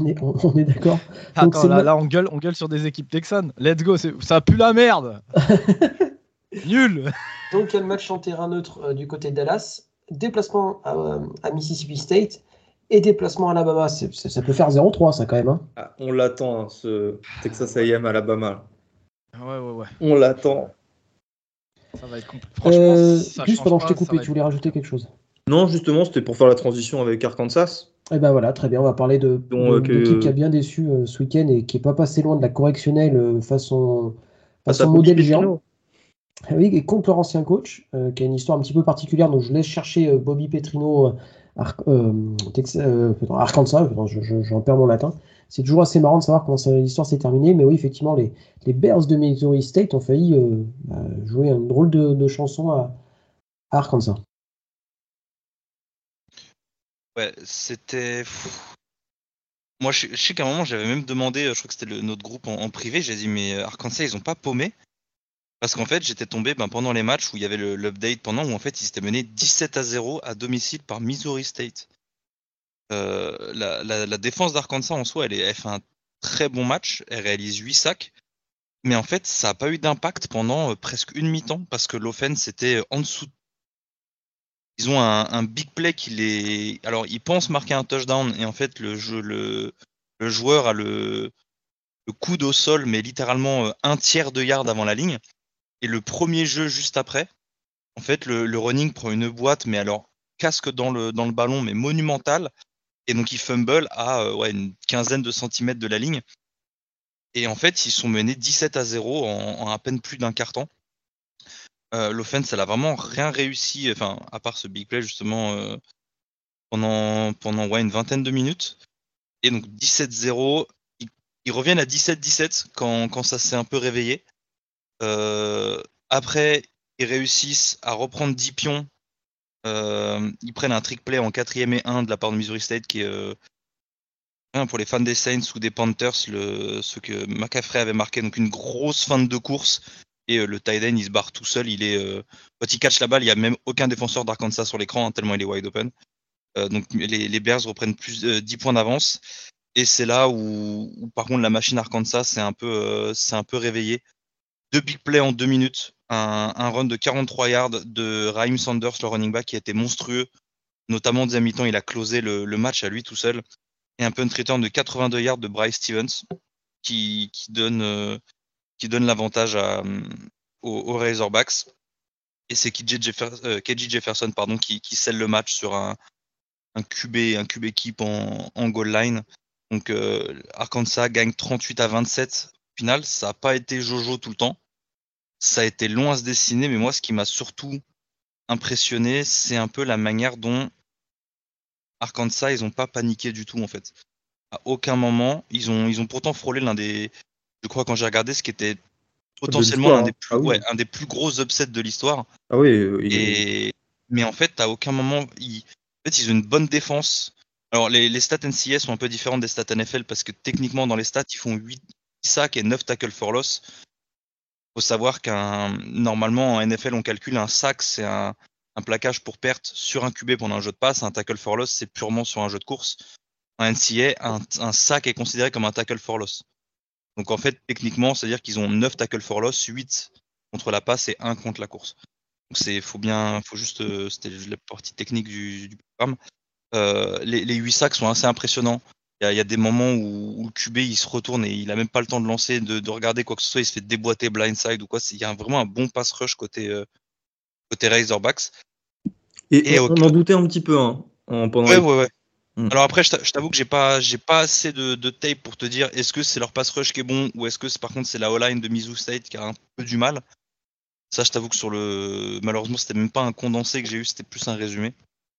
On est, on, on est d'accord. Attends, c'est là, le- là, on gueule, on gueule sur des équipes texanes. Let's go. c'est- Ça pue la merde. nul. Donc, il y a le match en terrain neutre euh, du côté de Dallas, déplacement à, à Mississippi State et déplacement à Alabama. Ça peut faire 0-3, ça, quand même. hein. Ah, on l'attend, hein, ce Texas A&M Alabama. Ouais, ouais, ouais. On l'attend. Ça va être compliqué. Franchement, Euh, ça juste pendant que je t'ai coupé, tu voulais rajouter quelque chose? Non, justement, c'était pour faire la transition avec Arkansas. Eh ben voilà, très bien. On va parler de, Donc, de- euh, qui a bien déçu euh, ce week-end et qui est pas passé loin de la correctionnelle euh, façon, Face façon modèle géant. Ah Oui, et contre leur ancien coach, euh, qui a une histoire un petit peu particulière. Donc je laisse chercher euh, Bobby Petrino, Arkansas, pardon, je- j'en perds mon latin. C'est toujours assez marrant de savoir comment l'histoire s'est terminée. Mais oui, effectivement, les, les Bears de Missouri State ont failli euh, bah, jouer une drôle de, de chanson à, Arkansas. Ouais, c'était. Moi, je, sais qu'à un moment, j'avais même demandé, je crois que c'était notre groupe en, en privé, j'ai dit, mais Arkansas, ils ont pas paumé Parce qu'en fait, j'étais tombé ben, pendant les matchs où il y avait l'update, pendant où en fait, ils s'étaient menés 17 à 0 à domicile par Missouri State. Euh, la, la- la défense d'Arkansas en soi, elle, elle fait un très bon match, elle réalise 8 sacs. Mais en fait, ça n'a pas eu d'impact pendant euh, presque une mi-temps parce que l'offense était en dessous ils ont un, un big play qui les. Alors, ils pensent marquer un touchdown et en fait, le, jeu, le, le joueur a le, le coude au sol, mais littéralement euh, un tiers de yard avant la ligne. Et le premier jeu juste après, en fait, le, running prend une boîte, mais alors casque dans le, dans le ballon, mais monumental. Et donc, il fumble à euh, une quinzaine de centimètres de la ligne. Et en fait, ils sont menés 17 à 0 en, à peine plus d'un quart temps. Euh, L'offense, elle a vraiment rien réussi, enfin, à part ce big play justement euh, pendant, pendant une vingtaine de minutes. Et donc 17-0, ils, ils reviennent à 17-17 quand, quand ça s'est un peu réveillé. Euh, après, ils réussissent à reprendre 10 pions ils prennent un trick play en quatrième et 1 de la part de Missouri State qui est pour les fans des Saints ou des Panthers, le, ce que McCaffrey avait marqué, donc une grosse fin de course. Et le tight end, il se barre tout seul. Il est, quand il catch la balle, il n'y a même aucun défenseur d'Arkansas sur l'écran, hein, tellement il est wide open. donc les, Bears reprennent plus de 10 points d'avance. Et c'est là où, par contre, la machine Arkansas s'est un, un peu réveillée. Deux big plays en deux minutes. Un, un, run de 43 yards de Raheem Sanders, le running back, qui a été monstrueux. Notamment en deuxième mi-temps, il a closé le, match à lui tout seul. Et un punt return de 82 yards de Bryce Stevens, qui, donne, euh, donne l'avantage aux, aux, Razorbacks. Et c'est KJ, Jefferson, euh, Jefferson pardon, qui, scelle le match sur un, un QB, un QB keep en, goal line. Donc euh, Arkansas gagne 38 à 27. Au final, ça n'a pas été Jojo tout le temps. Ça a été long à se dessiner, mais moi, ce qui m'a surtout impressionné, c'est un peu la manière dont Arkansas, ils n'ont pas paniqué du tout en fait. À aucun moment, ils ont, ils ont pourtant frôlé l'un des, je crois quand j'ai regardé, ce qui était potentiellement un des, plus, ah ouais, un des plus gros upsets de l'histoire. Ah oui. Et... Mais en fait, à aucun moment, ils, en fait, ils ont une bonne défense. Alors, les, les, stats NCS sont un peu différentes des stats NFL parce que techniquement, dans les stats, ils font 8 sacs et 9 tackles for loss. Faut savoir qu'un normalement en NFL, on calcule un sac, c'est un, un, plaquage pour perte sur un QB pendant un jeu de passe. Un tackle for loss, c'est purement sur un jeu de course. En NCA, un, un sac est considéré comme un tackle for loss. Donc en fait, techniquement, c'est-à-dire qu'ils ont 9 tackles for loss, 8 contre la passe et 1 contre la course. C'est faut bien, faut juste, euh, c'était la partie technique du, du programme. Euh, les, les, 8 sacs sont assez impressionnants. Il y, y, a des moments où, où, le QB il se retourne et il a même pas le temps de lancer, de, de regarder quoi que ce soit, il se fait déboîter blindside ou quoi. Il y a vraiment un bon pass rush côté, euh, côté Razorbacks. Et, et on, en doutait un petit peu hein, en, pendant ouais, ouais, ouais. Hmm. Alors après, je t'avoue que j'ai pas, j'ai pas assez de, de, tape pour te dire est-ce que c'est leur pass rush qui est bon ou est-ce que par contre c'est la O-line de Mizzou State qui a un peu du mal. Ça, je t'avoue que sur le, malheureusement, c'était même pas un condensé que j'ai eu, c'était plus un résumé,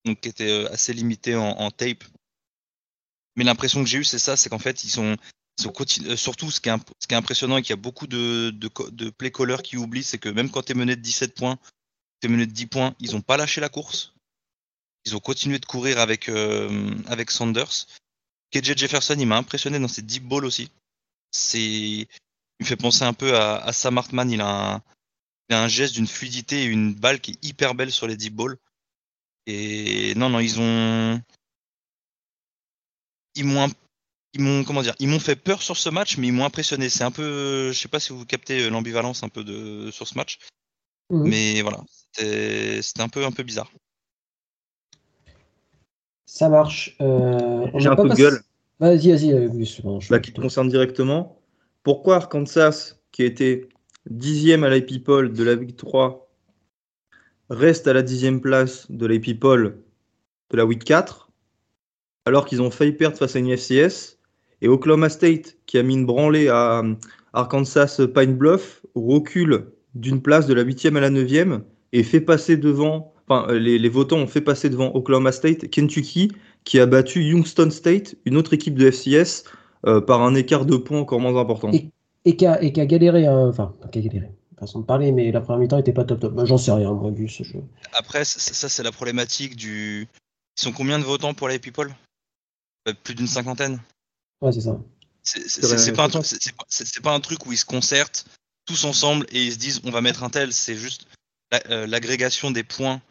donc qui était euh, assez limité en, en tape. Mais l'impression que j'ai eu, c'est ça, c'est qu'en fait, ils sont, ils euh, surtout ce qui, est, ce qui est impressionnant et qu'il y a beaucoup de, de, play callers qui oublient, c'est que même quand tu es mené de 17 points, tu es mené de 10 points, ils ont pas lâché la course ils ont continué de courir avec, euh, avec Sanders. KJ Jefferson, il m'a impressionné dans ses deep balls aussi. Il me fait penser un peu à, à Sam Hartman. Il a un, il a un geste d'une fluidité et une balle qui est hyper belle sur les deep balls. Et non, non, ils ont, ils m'ont, ils m'ont, comment dire, ils m'ont fait peur sur ce match, mais ils m'ont impressionné. C'est un peu, je sais pas si vous captez l'ambivalence un peu de sur ce match, mmh. mais voilà, c'était, un peu, un peu bizarre. Ça marche. Euh, J'ai un peu de gueule. Vas-y, vas-y, Gus. Bon, bah, qui te concerne directement. Pourquoi Arkansas, qui a été dixième à Poll de la Week 3, reste à la dixième place de Poll de la Week 4, alors qu'ils ont failli perdre face à une FCS, et Oklahoma State, qui a mis une branlée à Arkansas Pine Bluff, recule d'une place de la huitième à la neuvième et fait passer devant enfin, euh, les, les, votants ont fait passer devant Oklahoma State, Kentucky, qui a battu Youngstown State, une autre équipe de FCS, euh, par un écart de points encore moins important. Et, et qui a, a, galéré, hein, enfin, qui a galéré, façon de parler, mais la première mi-temps n'était pas top top. Bah, J'en sais rien, moi, vu ce jeu. Après, ça, c'est la problématique du. Ils sont combien de votants pour les people? euh, Plus d'une cinquantaine Ouais, c'est ça. C'est pas, pas, un truc où ils se concertent tous ensemble et ils se disent on va mettre un tel, c'est juste l'agrégation des points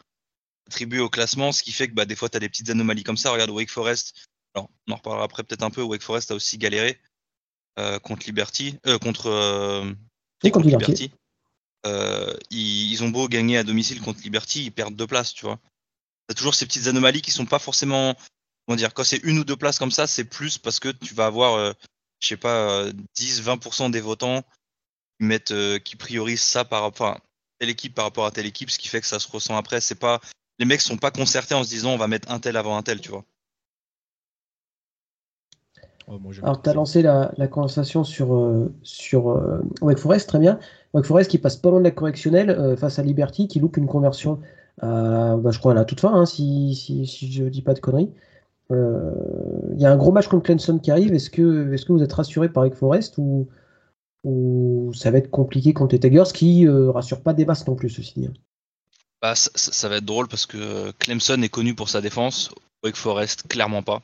attribué au classement, ce qui fait que bah, des fois, tu as des petites anomalies comme ça. Regarde Wake Forest. Alors, on en reparlera après peut-être un peu. Wake Forest a aussi galéré euh, contre Liberty. Euh, contre, euh, Et contre Liberty. Euh, ils, ils, ont beau gagner à domicile contre Liberty, ils perdent deux places, tu vois. Tu as toujours ces petites anomalies qui sont pas forcément. Comment dire, quand c'est une ou deux places comme ça, c'est plus parce que tu vas avoir, euh, je sais pas, 10-20% des votants qui, mettent, qui priorisent ça par rapport à telle équipe par rapport à telle équipe, ce qui fait que ça se ressent après. C'est pas les mecs sont pas concertés en se disant on va mettre un tel avant un tel, tu vois. Oh, Alors, tu as lancé la, la, conversation sur, euh, sur euh, Wake Forest, très bien. Wake Forest qui passe pas loin de la correctionnelle euh, face à Liberty, qui loupe une conversion, à, bah, je crois, à la toute fin, hein, si, si, si, je dis pas de conneries. Il y a un gros match contre Clemson qui arrive. Est-ce que, est que vous êtes rassuré par Wake Forest ou, ça va être compliqué contre les Tigers qui rassure pas des masses non plus, ceci dit Bah, ça, va être drôle parce que Clemson est connu pour sa défense, Wake Forest clairement pas.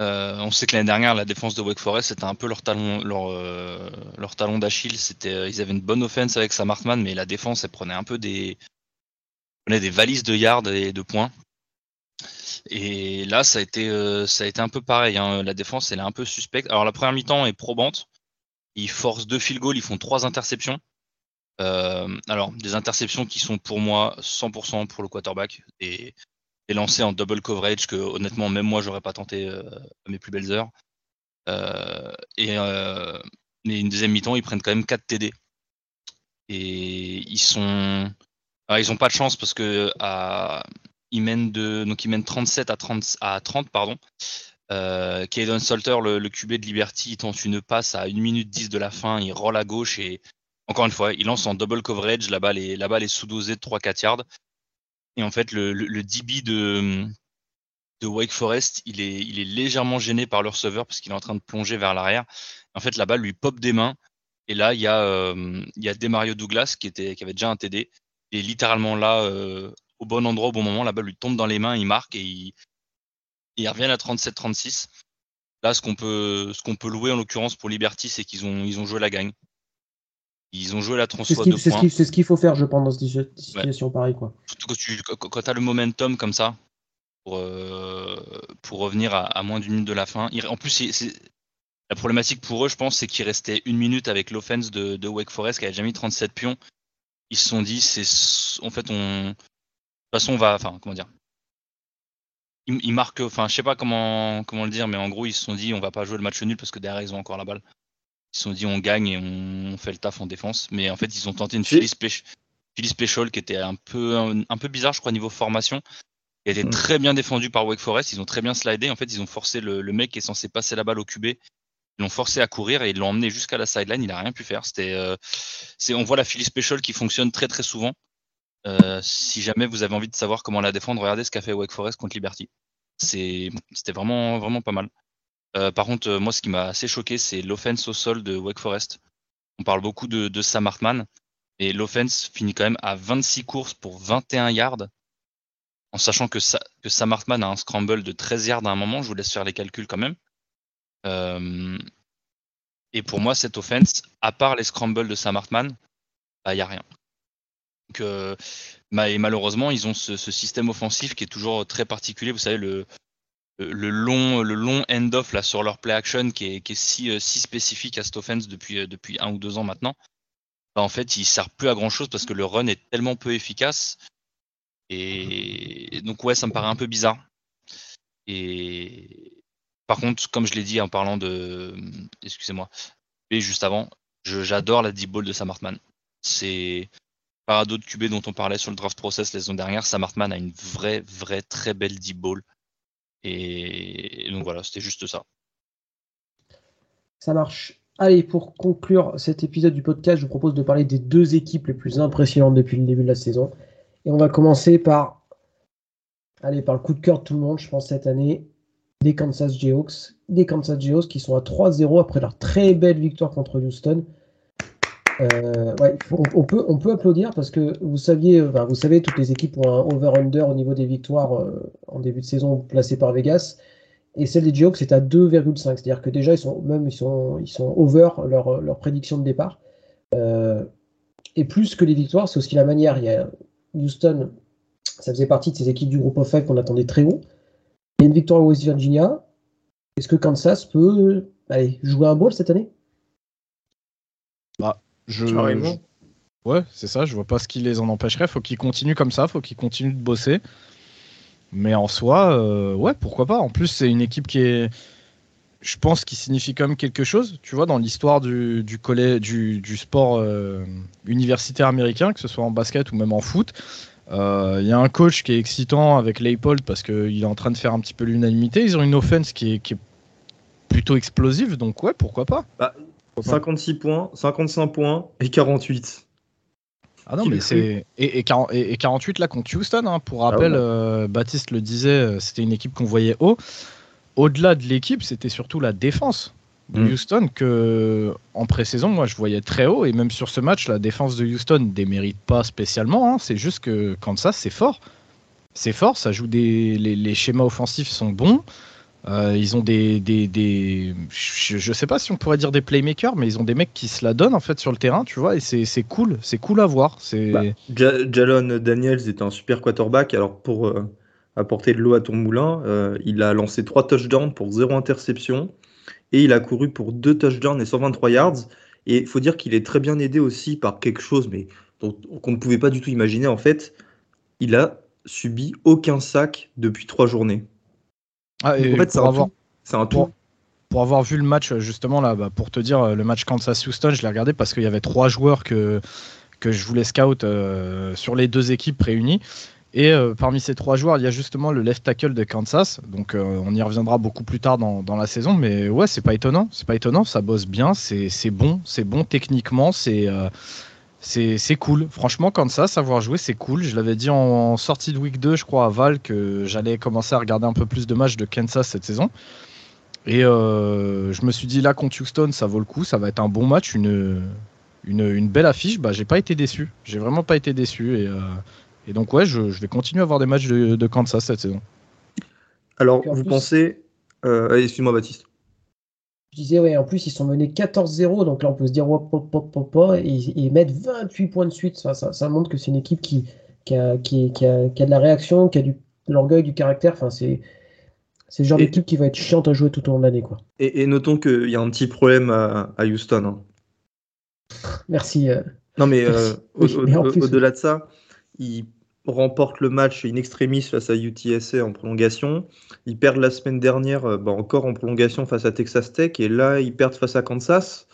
Euh, on sait que l'année dernière, la défense de Wake Forest c'était un peu leur talon, leur, euh, talon d'Achille. Euh, ils avaient une bonne offense avec Sam Hartman, mais la défense, elle prenait un peu des, prenait des valises de yards et de points. Et là, ça a été, euh, ça a été un peu pareil. hein. La défense, elle est un peu suspecte. Alors la première mi-temps est probante. Ils forcent deux field goals, ils font trois interceptions. Euh, alors, des interceptions qui sont pour moi 100% pour le quarterback. Et des lancers en double coverage que honnêtement, même moi, j'aurais pas tenté euh, à mes plus belles heures. Et une deuxième mi-temps, ils prennent quand même 4 TD. Et ils sont. Alors, ils ont pas de chance parce que à... ils mènent de... donc ils mènent 37 à 30, à 30 pardon. Euh, Caden Salter, le, QB de Liberty, il tente une passe à 1 minute 10 de la fin, il roll à gauche et encore une fois, il lance en double coverage, la balle est, la balle est sous-dosée de 3-4 yards. Et en fait, le, le, DB de, de Wake Forest, il est, il est légèrement gêné par le receveur parce qu'il est en train de plonger vers l'arrière. En fait, la balle lui pop des mains. Et là, il y a, euh, il y a Demario Douglas qui, était, qui avait déjà un TD. Et littéralement là, euh, au bon endroit, au bon moment, la balle lui tombe dans les mains, il marque et il, il revient à 37-36. Là, ce qu'on peut, ce qu'on peut louer en l'occurrence pour Liberty, c'est qu'ils ont, ils ont joué la gagne. Ils ont joué la qu'il de c'est ce qu'il- c'est ce qu'il faut faire, je pense, dans cette situation pareille. Quoi. Surtout quand tu quand, as le momentum comme ça, pour, euh, pour revenir à, à moins d'une minute de la fin. En plus, la problématique pour eux, je pense, c'est qu'il restait une minute avec l'offense de, de Wake Forest qui avait déjà mis 37 pions. Ils se sont dit, c'est en fait, on. De toute façon, on va. Enfin, comment dire ils, ils marquent. Enfin, je sais pas comment, comment le dire, mais en gros, ils se sont dit, on va pas jouer le match nul parce que derrière, ils ont encore la balle. Ils se sont dit, on gagne et on fait le taf en défense. Mais en fait, ils ont tenté une. Philly, Special qui était un peu, un, un peu bizarre, je crois, niveau formation. Il a été Mm. très bien défendu par Wake Forest. Ils ont très bien slidé. En fait, ils ont forcé le, le mec qui est censé passer la balle au QB. Ils l'ont forcé à courir et ils l'ont emmené jusqu'à la sideline. Il a rien pu faire. C'était, euh, c'est, on voit la Philly Special qui fonctionne très très souvent. Euh, si jamais vous avez envie de savoir comment la défendre, regardez ce qu'a fait Wake Forest contre Liberty. C'était vraiment vraiment pas mal. Euh, par contre, euh, moi, ce qui m'a assez choqué, c'est l'offense au sol de Wake Forest. On parle beaucoup de, de Sam Hartman. Et l'offense finit quand même à 26 courses pour 21 yards. En sachant que, Sa- que Sam Hartman a un scramble de 13 yards à un moment. Je vous laisse faire les calculs quand même. Euh, et pour moi, cette offense, à part les scrambles de Sam Hartman, il n'y a rien. Donc, euh, et malheureusement, ils ont ce, ce système offensif qui est toujours très particulier. Vous savez, le, long, le long end-off là, sur leur play action qui est, qui est si, euh, si spécifique à cette offense depuis, euh, depuis un ou deux ans maintenant. Bah, en fait, il sert plus à grand chose parce que le run est tellement peu efficace. Et donc, ouais, ça me paraît un peu bizarre. Et par contre, comme je l'ai dit en parlant de. Excusez-moi. Et juste avant, j'adore la deep ball de Sam Hartman. C'est. Par à d'autres QB dont on parlait sur le draft process la saison dernière, Sam Hartman a une vraie, vraie, très belle deep ball. Et, et donc voilà, c'était juste ça. Ça marche. Allez, pour conclure cet épisode du podcast, je vous propose de parler des deux équipes les plus impressionnantes depuis le début de la saison. Et on va commencer par, allez, par le coup de cœur de tout le monde, je pense, cette année, des Kansas Jayhawks. Des Kansas Jayhawks qui sont à 3-0 après leur très belle victoire contre Houston. Euh, on, peut, applaudir parce que vous saviez, vous savez, toutes les équipes ont un over-under au niveau des victoires euh, en début de saison placées par Vegas. Et celle des Jayhawks c'est à 2,5. C'est-à-dire que déjà, ils sont même ils sont, ils sont over leur, prédiction de départ. Euh, et plus que les victoires, c'est aussi la manière. Il y a Houston, ça faisait partie de ces équipes du groupe of five qu'on attendait très haut. Il y a une victoire à West Virginia. Est-ce que Kansas peut jouer un ball cette année? Je, je- Ouais, c'est ça. Je vois pas ce qui les en empêcherait. Faut qu'ils continuent comme ça. Faut qu'ils continuent de bosser. Mais en soi, euh, ouais, pourquoi pas. En plus, c'est une équipe qui est, je pense, qui signifie quand même quelque chose. Tu vois, dans l'histoire du, du, collè- du, du sport euh, universitaire américain, que ce soit en basket ou même en foot. Euh, Il y a un coach qui est excitant avec Leipold parce qu'il est en train de faire un petit peu l'unanimité. Ils ont une offense qui est, qui est plutôt explosive. Donc, ouais, pourquoi pas. Bah, Pourquoi pas. 56 points, 55 points et 48. Ah non, mais c'est. Et, et, 40 et- et 48 là contre Houston, hein. pour rappel, ouais. euh, Baptiste le disait, euh, c'était une équipe qu'on voyait haut. Au-delà de l'équipe, c'était surtout la défense. de Mm. Houston que en pré-saison, moi je voyais très haut. Et même sur ce match, la défense de Houston ne démérite pas spécialement. hein. C'est juste que Kansas, c'est fort. C'est fort, ça joue des. Les, les schémas offensifs sont bons. Euh, ils ont des. des, des- je, je sais pas si on pourrait dire des playmakers, mais ils ont des mecs qui se la donnent en fait sur le terrain, tu vois. Et c'est cool. C'est cool à voir. Bah, Ja- Jalon Daniels est un super quarterback. Alors, pour euh, apporter de l'eau à ton moulin, euh, il a lancé 3 touchdowns pour 0 interception et il a couru pour 2 touchdowns et 123 yards. Et il faut dire qu'il est très bien aidé aussi par quelque chose, mais qu'on ne pouvait pas du tout imaginer. En fait, il a subi aucun sac depuis 3 journées. Ah, et en fait, c'est pour un avoir- un tout. Pour- pour avoir vu le match, euh, justement, là, bah, pour te dire, euh, le match Kansas-Houston, je l'ai regardé parce qu'il y avait trois joueurs que, que je voulais scout euh, sur les deux équipes réunies. Et euh, parmi ces trois joueurs, il y a justement le left tackle de Kansas. Donc euh, on y reviendra beaucoup plus tard dans, dans la saison. Mais ouais, c'est pas étonnant. C'est pas étonnant. Ça bosse bien. C'est c'est bon. C'est bon techniquement. C'est c'est c'est cool. Franchement, Kansas, savoir jouer, c'est cool. Je l'avais dit en, en sortie de week 2, je crois, à Val, que j'allais commencer à regarder un peu plus de matchs de Kansas cette saison. Et euh, je me suis dit là contre Houston, ça vaut le coup, ça va être un bon match, une, une, une belle affiche. Bah, j'ai pas été déçu, j'ai vraiment pas été déçu. Et, euh, et donc ouais, je, je vais continuer à voir des matchs de, de Kansas cette saison. Alors, vous pensez. Euh, allez, Excuse-moi, Baptiste. Disais, ouais, en plus, ils sont menés 14-0, donc là, on peut se dire, hop, hop, hop, hop, hop, et mettent 28 points de suite. Ça, ça, ça montre que c'est une équipe qui, qui, a, qui, qui a, qui a de la réaction, qui a du, de l'orgueil, du caractère. Enfin, c'est c'est le genre d'équipe qui va être chiante à jouer tout au long de l'année, quoi. Et, et notons qu'il y a un petit problème à, à Houston. hein. Merci. euh, Non, mais euh, Oui, au- au- au-delà de ça, ils remportent le match in extremis face à UTSA en prolongation. Ils perdent la semaine dernière, euh, bah, encore en prolongation face à Texas Tech, et là, ils perdent face à Kansas.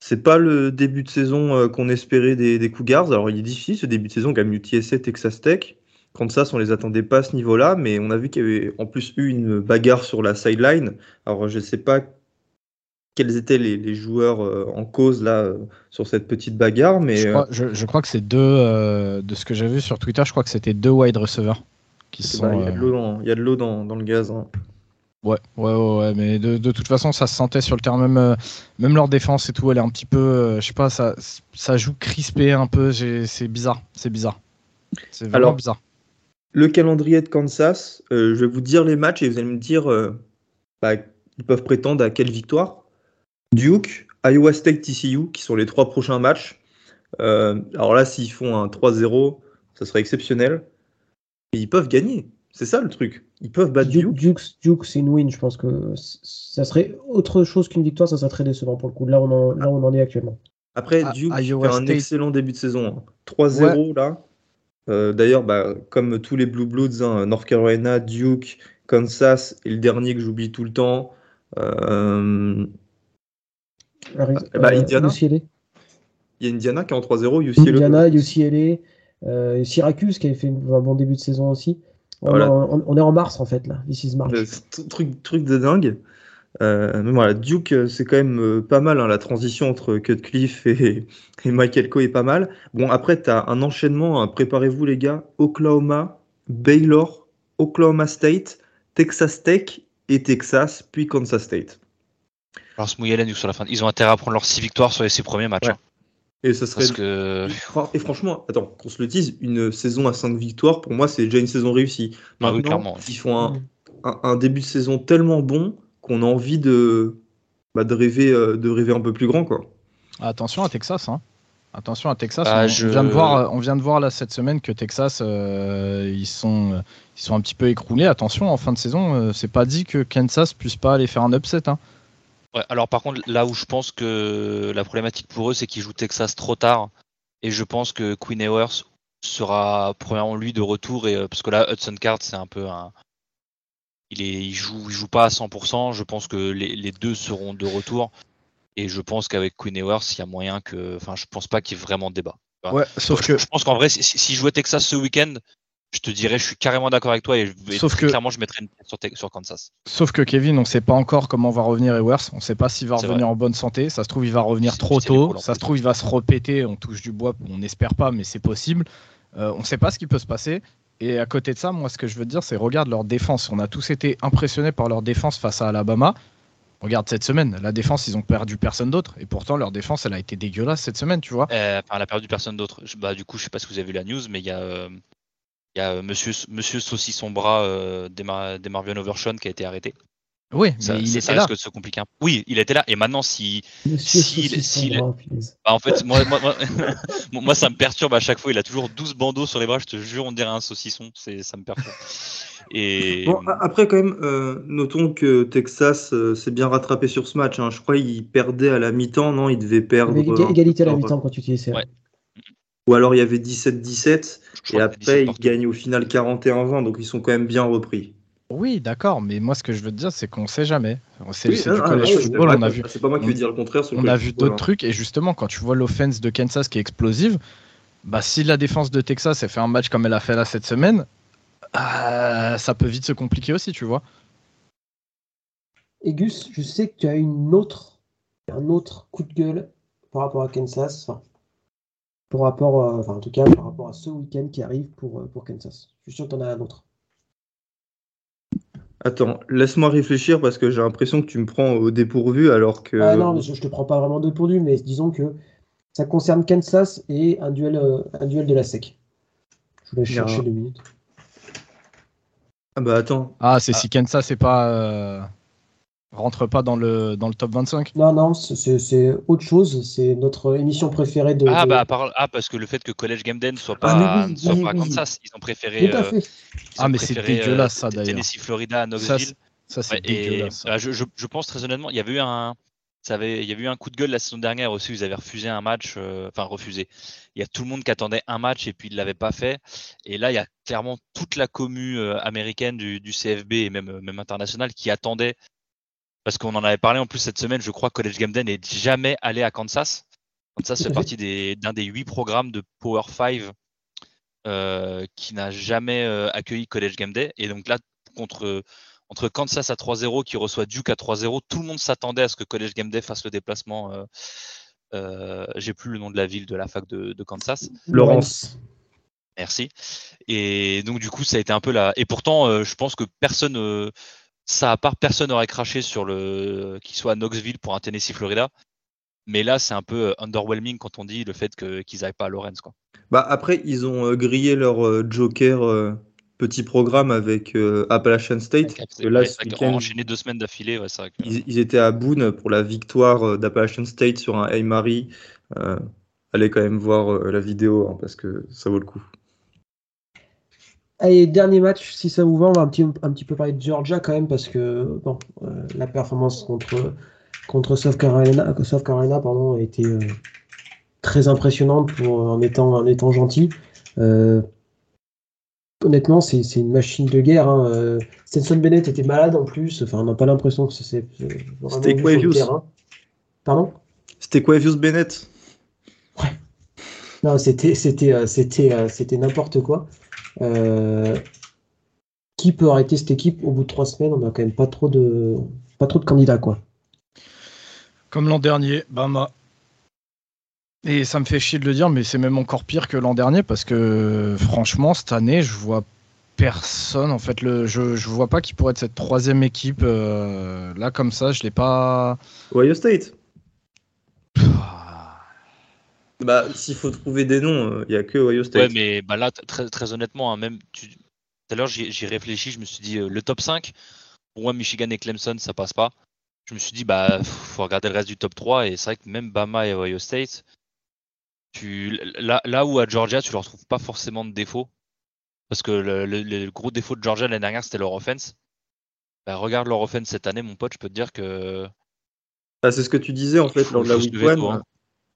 C'est pas le début de saison euh, qu'on espérait des, Cougars. Alors, il est difficile ce début de saison, comme UTSA, Texas Tech. Kansas, on les attendait pas à ce niveau-là, mais on a vu qu'il y avait en plus eu une bagarre sur la sideline. Alors, je sais pas quels étaient les, les joueurs euh, en cause là euh, sur cette petite bagarre, mais Je euh, crois, je, je crois que c'est deux, euh, de ce que j'ai vu sur Twitter, je crois que c'était deux wide receivers qui bah, sont. il y a de l'eau dans, le gaz. hein. Ouais, ouais, ouais, ouais, mais de, de toute façon, ça se sentait sur le terrain, même, même leur défense et tout, elle est un petit peu, je sais pas, ça, ça joue crispé un peu, c'est bizarre, c'est bizarre. C'est vraiment Alors, bizarre. Le calendrier de Kansas, je vais vous dire les matchs et vous allez me dire bah, ils peuvent prétendre à quelle victoire. Duke, Iowa State, TCU, qui sont les trois prochains matchs. Euh, alors là, s'ils font un 3-0, ça serait exceptionnel. Et ils peuvent gagner. C'est ça le truc. Ils peuvent battre Duke, Duke. Duke, c'est une win. Je pense que ça serait autre chose qu'une victoire, ça serait très décevant pour le coup. Là, on en, là, on en est actuellement. Après, Ah, Duke fait un State. excellent début de saison. hein. 3-0 là. Euh, D'ailleurs, bah, comme tous les Blue Bloods, hein, North Carolina, Duke, Kansas et le dernier que j'oublie tout le temps, euh, bah, euh, Indiana. UCLA, il y a Indiana qui est en 3-0, UCLA. Indiana, UCLA, euh, Syracuse qui avait fait un bon début de saison aussi. On, Voilà. on- on est en mars en fait là. This is March. Euh, truc, truc de dingue. Euh, mais voilà, Duke, c'est quand même pas mal. hein, la transition entre Cutcliffe et, et Michael Coe est pas mal. Bon, après, tu as un enchaînement. hein, Préparez-vous, les gars. Oklahoma, Baylor, Oklahoma State, Texas Tech et Texas, puis Kansas State. Alors se mouiller la nuque sur la fin. Ils ont intérêt à prendre leurs 6 victoires sur les 6 premiers matchs. Ouais. hein. Et ça serait. parce que Fran- Et franchement, attends, qu'on se le dise, une saison à 5 victoires, pour moi, c'est déjà une saison réussie. Ah oui, Maintenant, clairement. ils font un, Mm. un, un début de saison tellement bon qu'on a envie de, bah, de, rêver, euh, de rêver un peu plus grand. Quoi. Attention à Texas, hein. Attention à Texas. Bah, on, je- vient de voir, on vient de voir là cette semaine que Texas, euh, ils sont, ils sont un petit peu écroulés. Attention, en fin de saison, euh, c'est pas dit que Kansas puisse pas aller faire un upset. Hein. Ouais, alors par contre, là où je pense que la problématique pour eux, c'est qu'ils jouent Texas trop tard. Et je pense que Queen Ewers sera premièrement lui de retour. Et, euh, parce que là, Hudson Card, c'est un peu un. Il, est, il, joue, il joue pas à 100%. Je pense que les, les deux seront de retour. Et je pense qu'avec Queen Ewers, il y a moyen que. Enfin, je pense pas qu'il y ait vraiment de débat. Ouais. Ouais, sauf je, que, je pense qu'en vrai, si, si si je jouais Texas ce week-end, je te dirais, je suis carrément d'accord avec toi. Et, et Sauf que- clairement, je mettrais une pièce sur, Kansas. sauf que Kevin, on sait pas encore comment va revenir Ewers. On sait pas s'il va revenir vrai. en bonne santé. Ça se trouve, il va revenir trop tôt. Ça se trouve, il va se repéter. On touche du bois. On n'espère pas, mais c'est possible. Euh, on sait pas ce qui peut se passer. Et à côté de ça, moi, ce que je veux dire, c'est regarde leur défense. On a tous été impressionnés par leur défense face à Alabama. Regarde cette semaine, la défense, ils ont perdu personne d'autre. Et pourtant, leur défense, elle a été dégueulasse cette semaine, tu vois. Euh, enfin, elle a perdu personne d'autre. Bah, du coup, je sais pas si vous avez vu la news, mais il y a, euh, il y a euh, Monsieur, Monsieur Saucisson Bras euh, des, Mar- des Marvion Overshawn qui a été arrêté. Oui, Ça, mais il ça- était ça là. risque de se compliquer un peu. Oui, il était là. Et maintenant, si, Bras, punaise. Bah, en fait, moi, moi, moi, moi, ça me perturbe à chaque fois. Il a toujours 12 bandeaux sur les bras. Je te jure, on dirait un saucisson. C'est, ça me perturbe. Et Bon, après, quand même, euh, notons que Texas euh, s'est bien rattrapé sur ce match. hein. Je crois qu'il perdait à la mi-temps, non Il devait Il y perdre. euh, égalité à la alors, mi-temps quand tu utilisais ça. Ouais. Ou alors il y avait 17-17. je Et après, 17 ils gagnent au final 41-20. Donc ils sont quand même bien repris. Oui, d'accord, mais moi, ce que je veux te dire, c'est qu'on sait jamais. C'est Oui, ah, du ah, college c'est football, on a vu. C'est pas moi qui vais dire le contraire sur le On a vu d'autres hein. trucs et justement quand tu vois l'offense de Kansas qui est explosive, bah si la défense de Texas elle fait un match comme elle a fait là cette semaine, euh, ça peut vite se compliquer aussi, tu vois. Et Gus, je sais que tu as une autre, un autre coup de gueule par rapport à Kansas. Enfin, par rapport, euh, enfin, en tout cas, par rapport à ce week-end qui arrive pour, euh, pour Kansas. Je suis sûr que tu en as un autre. Attends, laisse-moi réfléchir parce que j'ai l'impression que tu me prends au dépourvu alors que. Ah non, je, je te prends pas vraiment de pour du, mais disons que ça concerne Kansas et un duel, euh, un duel de la SEC. Je a chercher deux minutes. Ah bah attends. Ah, c'est Ah. si Kansas c'est pas euh, rentre pas dans le dans le top 25. Non, non, c'est- autre chose. C'est notre émission préférée de. Ah, de- bah, par- ah, parce que le fait que College Game Day ne soit Ah, pas, mais oui, ne soit oui, pas à oui. Kansas, ils ont préféré. Tout à euh, fait. Ah, mais c'est dégueulasse, ça, T- d'ailleurs. Tennessee, Florida, à Ça, Knoxville. Ça c'est Ouais, et dégueulasse. ça. bah, je, je- je pense très honnêtement, il y avait eu un, ça avait, il y avait eu un coup de gueule la saison dernière aussi. Ils avaient refusé un match, euh, enfin refusé. Il y a tout le monde qui attendait un match et puis ils l'avaient pas fait. Et là, il y a clairement toute la commu euh, américaine du, du CFB et même euh, même internationale qui attendait. Parce qu'on en avait parlé en plus cette semaine, je crois que College Game Day n'est jamais allé à Kansas. Kansas fait partie d'un des huit programmes de Power 5 euh, qui n'a jamais euh, accueilli College Game Day. Et donc là, contre, entre Kansas à 3-0 qui reçoit Duke à 3-0, tout le monde s'attendait à ce que College Game Day fasse le déplacement. Euh, euh, J'ai plus le nom de la ville de la fac de, de Kansas. Laurence. Merci. Et donc du coup, ça a été un peu la. Et pourtant, je pense que personne, ça à part personne n'aurait craché sur le qu'il soit à Knoxville pour un Tennessee Florida. Mais là, c'est un peu euh, underwhelming quand on dit le fait qu'ils n'aillent pas à Lawrence, quoi. Bah après, ils ont euh, grillé leur euh, Joker petit programme avec euh, Appalachian State. Que là, ce week-end, enchaîné deux semaines d'affilée, ouais, que- ils, ils étaient à Boone pour la victoire d'Appalachian State sur un Hey Marie. Euh, allez quand même voir la vidéo hein, parce que ça vaut le coup. Allez, dernier match, si ça vous va, on va un petit, un petit peu parler de Georgia quand même, parce que bon, euh, la performance contre, contre South Carolina, South Carolina pardon, a été euh, très impressionnante pour, en, étant, en étant gentil. Euh, honnêtement, c'est une machine de guerre. Hein. Stetson Bennett était malade en plus, enfin, on n'a pas l'impression que c'est C'était Quavius. Pardon? C'était Quavius Bennett? Non, c'était euh, c'était n'importe quoi. Euh, qui peut arrêter cette équipe au bout de trois semaines? On a quand même pas trop de pas trop de candidats quoi. Comme l'an dernier, Bama. Et ça me fait chier de le dire, mais c'est même encore pire que l'an dernier parce que franchement, cette année, je vois personne. En fait, le, je, je vois pas qui pourrait être cette troisième équipe. euh, là, comme ça, je l'ai pas. Ohio State. Ah, Bah, s'il faut trouver des noms, il n'y a que Ohio Ouais, State. mais bah là, très, très honnêtement, hein, même tu... tout à l'heure, j'y réfléchis, je me suis dit, euh, le top 5, pour moi, Michigan et Clemson, ça passe pas. Je me suis dit, bah, faut regarder le reste du top 3, et c'est vrai que même Bama et Ohio State, tu... là, là où à Georgia, tu leur trouves pas forcément de défaut, parce que le, le- le gros défaut de Georgia l'année dernière, c'était leur offense. Bah, regarde leur offense cette année, mon pote, je peux te dire que. Ah, c'est ce que tu disais en fait lors de la week lever 1.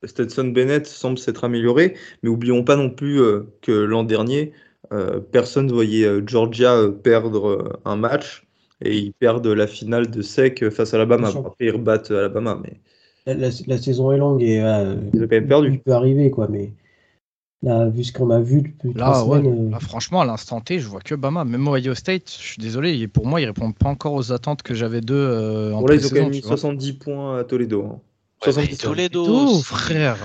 Stetson Bennett semble s'être amélioré, mais oublions pas non plus euh, que l'an dernier, euh, personne ne voyait euh, Georgia perdre euh, un match et ils perdent la finale de SEC face à Alabama. Après, ils rebattent Alabama, mais La, la- la saison est longue et euh, ils ont quand même il perdu. peut arriver quoi. Mais là, vu ce qu'on a vu depuis Là, trois ouais, semaines, euh, là, franchement, à l'instant T, je vois que Bama. Même Ohio State, je suis désolé, pour moi, ils répondent pas encore aux attentes que j'avais d'eux euh, en Bon, là, ils ont quand même mis tu vois. 70 points à Toledo. hein. Ouais, 70 mais points. Toledo, frère.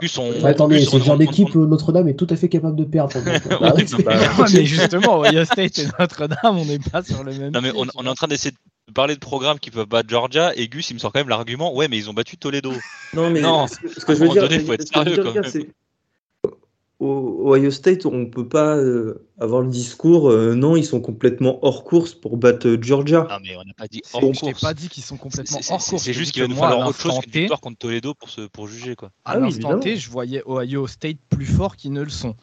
Plus on, bah, attendez, plus on- le genre d'équipe on- Notre-Dame est tout à fait capable de perdre. bah, bah, Bah, mais justement, Ohio State et Notre-Dame, on n'est pas sur le même. Non mais on, est en train d'essayer de parler de programmes qui peuvent battre Georgia, et Gus, il me sort quand même l'argument, ouais, mais ils ont battu Toledo. Non, mais Non, ce, que- ce que je veux à un dire, moment donné, faut être ce que je veux sérieux, dire, quand même. c'est au Ohio State, on peut pas euh, avoir le discours euh, non, ils sont complètement hors course pour battre euh, Georgia. Non, mais on n'a pas dit hors Je t'ai course. pas dit qu'ils sont complètement hors c'est- course. C'est je juste qu'il va nous falloir autre chose qu'une victoire contre Toledo pour, se, pour juger. Quoi. À Ah oui, l'instant. T, je voyais Ohio State plus fort qu'ils ne le sont.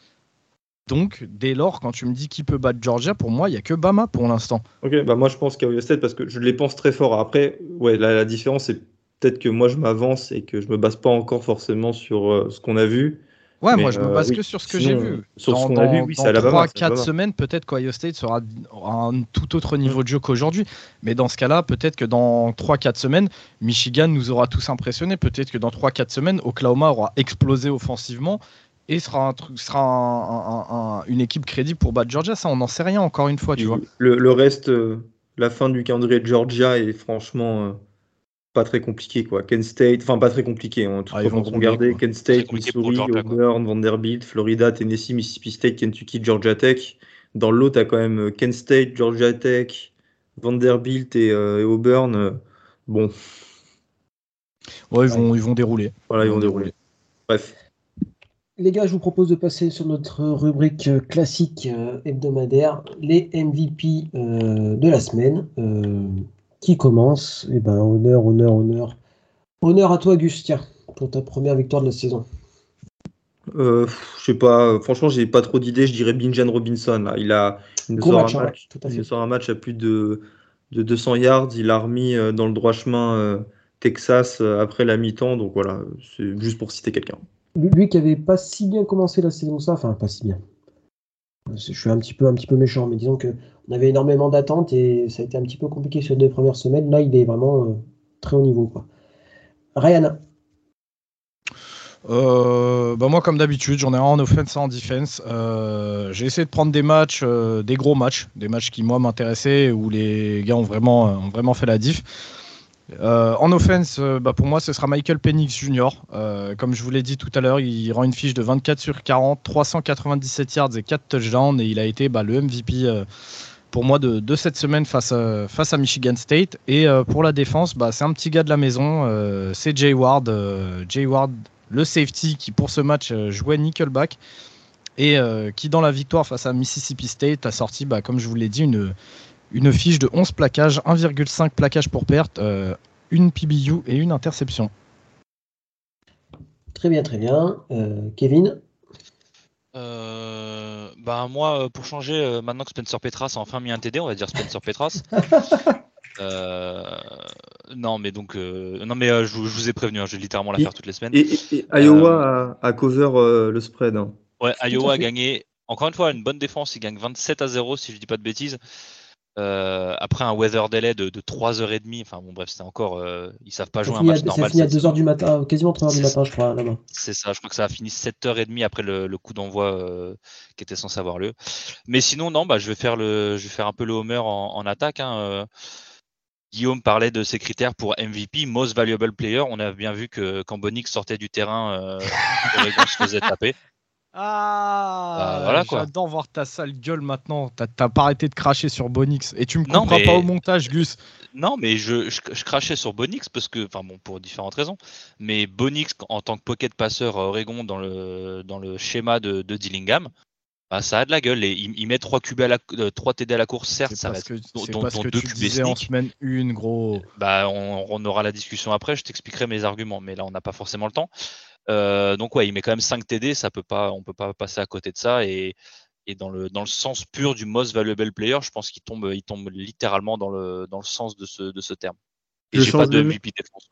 Donc, dès lors, quand tu me dis qui peut battre Georgia, pour moi, il n'y a que Bama pour l'instant. Ok, bah moi je pense qu'à Ohio State parce que je les pense très fort. Après, ouais, la, la différence c'est peut-être que moi je m'avance et que je me base pas encore forcément sur euh, ce qu'on a vu. Ouais, Mais, moi, je me euh, base oui. que sur ce que j'ai vu. sur ce qu'on a vu, oui, c'est Alabama, c'est 3-4 Alabama. semaines, peut-être qu'Ohio State sera à un tout autre niveau de jeu qu'aujourd'hui. Mais dans ce cas-là, peut-être que dans 3-4 semaines, Michigan nous aura tous impressionnés. Peut-être que dans 3-4 semaines, Oklahoma aura explosé offensivement et sera, un truc- sera un- un- un- une équipe crédible pour battre Georgia. Ça, on n'en sait rien encore une fois, tu vois. Le, le reste, euh, la fin du calendrier de Georgia est franchement euh, pas très compliqué quoi. Kent State, enfin pas très compliqué. Hein, tout Ah, ils vont quand on quoi. Kent State, Missouri. Auburn, Vanderbilt, Florida, Tennessee, Mississippi State, Kentucky, Georgia Tech. Dans le lot, t'as quand même euh, Kent State, Georgia Tech, Vanderbilt et, euh, et Auburn. euh, bon, Ouais, ils vont, ils vont dérouler. voilà, ils vont dérouler. Bref. Les gars, je vous propose de passer sur notre rubrique classique euh, hebdomadaire, les MVP euh, de la semaine. Qui commence? Eh ben, honneur, honneur, honneur. Honneur à toi, Gus, tiens, pour ta première victoire de la saison. Euh, je sais pas, franchement, j'ai pas trop d'idées. Je dirais Binjan Robinson. Là. Il, a, il sort match, un hein, match, tout à il sort un match à plus de, de 200 yards. Il a remis euh, dans le droit chemin euh, Texas euh, après la mi-temps. Donc voilà, c'est juste pour citer quelqu'un. Lui, qui avait pas si bien commencé la saison ça, enfin pas si bien. Je suis un petit peu, un petit peu méchant, mais disons que on avait énormément d'attentes et ça a été un petit peu compliqué sur les deux premières semaines. Là, il est vraiment euh, très haut niveau. Quoi. Ryan, Euh, bah moi, comme d'habitude, j'en ai un en offense et en defense. Euh, j'ai essayé de prendre des matchs, des gros matchs, des matchs qui moi m'intéressaient, où les gars ont vraiment, ont vraiment fait la diff. En offense, bah pour moi, ce sera Michael Penix Jr. Comme je vous l'ai dit tout à l'heure, il rend une fiche de 24 sur 40, 397 yards et 4 touchdowns, et il a été bah, le MVP pour moi de, cette semaine face à, face à Michigan State. Et euh, pour la défense, bah, c'est un petit gars de la maison, euh, c'est Jay Ward. euh, Jay Ward, le safety qui pour ce match jouait nickelback et qui dans la victoire face à Mississippi State a sorti, bah, comme je vous l'ai dit, une, fiche de 11 plaquages, 1,5 plaquages pour perte, une PBU et une interception. très bien, très bien. Kevin, Euh, bah moi, euh, pour changer, euh, maintenant que Spencer Petras a enfin mis un TD, on va dire Spencer Petras. Euh, non, mais donc, euh, non, mais euh, je, vous- je vous ai prévenu, hein, je vais littéralement la faire toutes les semaines. Et, et- et Iowa a, a cover euh, le spread. hein. Ouais, Iowa a gagné. Encore une fois, une bonne défense. Il gagne 27 à 0, si je dis pas de bêtises. Euh, après un weather delay de, de 3h30. Enfin bon, bref, c'était encore. euh, ils savent pas jouer un finit à, match ça normal. finit à cette 2h du matin, quasiment 3h du matin, je crois, là-bas. C'est ça, je crois que ça a fini 7h30 après le, le coup d'envoi euh, qui était censé avoir lieu. Mais sinon, non, bah, je, vais faire le, je vais faire un peu le homer en, en attaque. hein, euh. Guillaume parlait de ses critères pour MVP, Most Valuable Player. On a bien vu que quand Bonix sortait du terrain, euh, Oregon se faisait taper. Ah, Bah, voilà, quoi. J'adore voir ta sale gueule maintenant. T'as pas arrêté de cracher sur Bonix. Et tu me Non, comprends mais- pas au montage, Gus. Non, mais je, je, je crachais sur Bonix parce que, enfin bon, pour différentes raisons. Mais Bonix, en tant que pocket passeur à Oregon dans le, dans le schéma de, de Dillingham, bah, ça a de la gueule. Et il, il met 3 QB à la, euh, trois TD à la course, certes, C'est ça dont- parce dont que tu disais en semaine une, gros. Bah, on, on aura la discussion après, je t'expliquerai mes arguments, mais là on n'a pas forcément le temps. Euh, donc ouais, il met quand même 5 TD, ça peut pas, on peut pas passer à côté de ça. Et, et dans, le, dans le sens pur du most valuable player, je pense qu'il tombe, il tombe littéralement dans le, dans le sens de ce, de ce terme. Et Je j'ai pas change de le- MVP défense.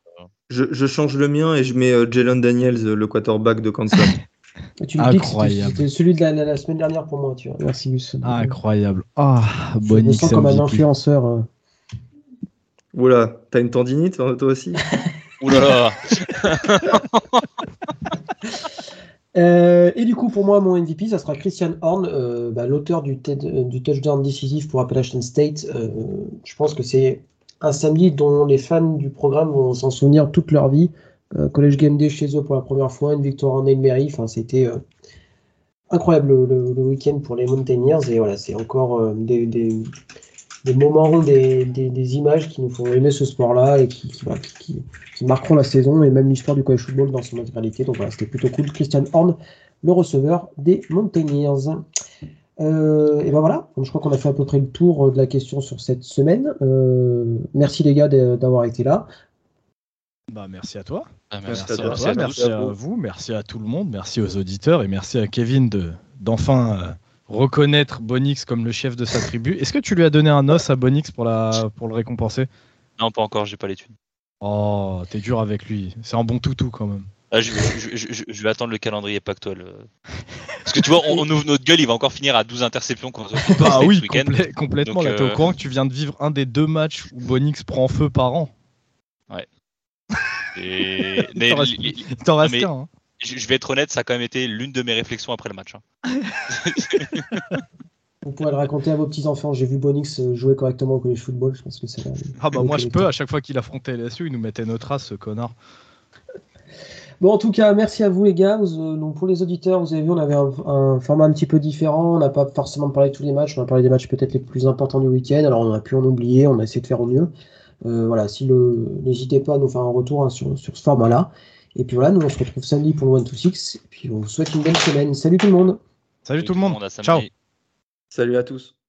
Je, je change le mien et je mets euh, Jalen Daniels, euh, le quarterback de Kansas. Tu me Incroyable. c'était celui de la, la- la semaine dernière pour moi, tu vois. Merci, Gus. Incroyable. Ah, Je me sens comme un influenceur. euh. Oula, t'as une tendinite hein, toi aussi? Ouh là là Euh, et du coup, pour moi, mon MVP, ça sera Christian Horn, euh, bah, l'auteur du, TED- du touchdown décisif pour Appalachian State. Euh, je pense que c'est un samedi dont les fans du programme vont s'en souvenir toute leur vie. Euh, College Game Day chez eux pour la première fois, une victoire en Hail Mary. Enfin, c'était euh, incroyable le, week-end pour les Mountaineers. Et voilà, c'est encore euh, des- des moments, des, des, images qui nous font aimer ce sport-là et qui, qui, qui, marqueront la saison et même l'histoire du college football dans son intégralité. Donc voilà, c'était plutôt cool. Christian Horn, le receveur des Mountaineers. Euh, et ben voilà, je crois qu'on a fait à peu près le tour de la question sur cette semaine. Euh, merci les gars d'avoir été là. Bah, merci à toi. Ah, merci, à, toi, merci, à, vous, merci à tout le monde, merci aux auditeurs et merci à Kevin de d'enfin euh, reconnaître Bonix comme le chef de sa tribu. Est-ce que tu lui as donné un os à Bonix pour, la, pour le récompenser? Non, pas encore, j'ai pas l'étude. Oh, t'es dur avec lui. C'est un bon toutou quand même. Ah, je, vais attendre le calendrier pactuel. Euh. Parce que tu vois, on, ouvre notre gueule, il va encore finir à 12 interceptions contre Ah oui, complètement. là, t'es au euh, courant que tu viens de vivre un des deux matchs où Bonix prend feu par an. Ouais. Et... mais, t'en reste qu'un. Hein. Je vais être honnête, ça a quand même été l'une de mes réflexions après le match. Hein. Vous pourrez le raconter à vos petits-enfants. J'ai vu Bonix jouer correctement au college football. Je pense que c'est. Ah bah moi je peux. À chaque fois qu'il affrontait LSU, il nous mettait notre race, ce connard. Bon, en tout cas, merci à vous les gars. Euh, donc pour les auditeurs, vous avez vu, on avait un, format un petit peu différent. On n'a pas forcément parlé de tous les matchs. On a parlé des matchs peut-être les plus importants du week-end. Alors on a pu en oublier. On a essayé de faire au mieux. Euh, voilà, si le, n'hésitez pas à nous faire un retour hein, sur, sur, ce format-là. Et puis voilà, nous on se retrouve samedi pour le 1 to 6. Et puis on vous souhaite une belle semaine. Salut tout le monde. Salut, tout le monde. Ciao. Salut à tous.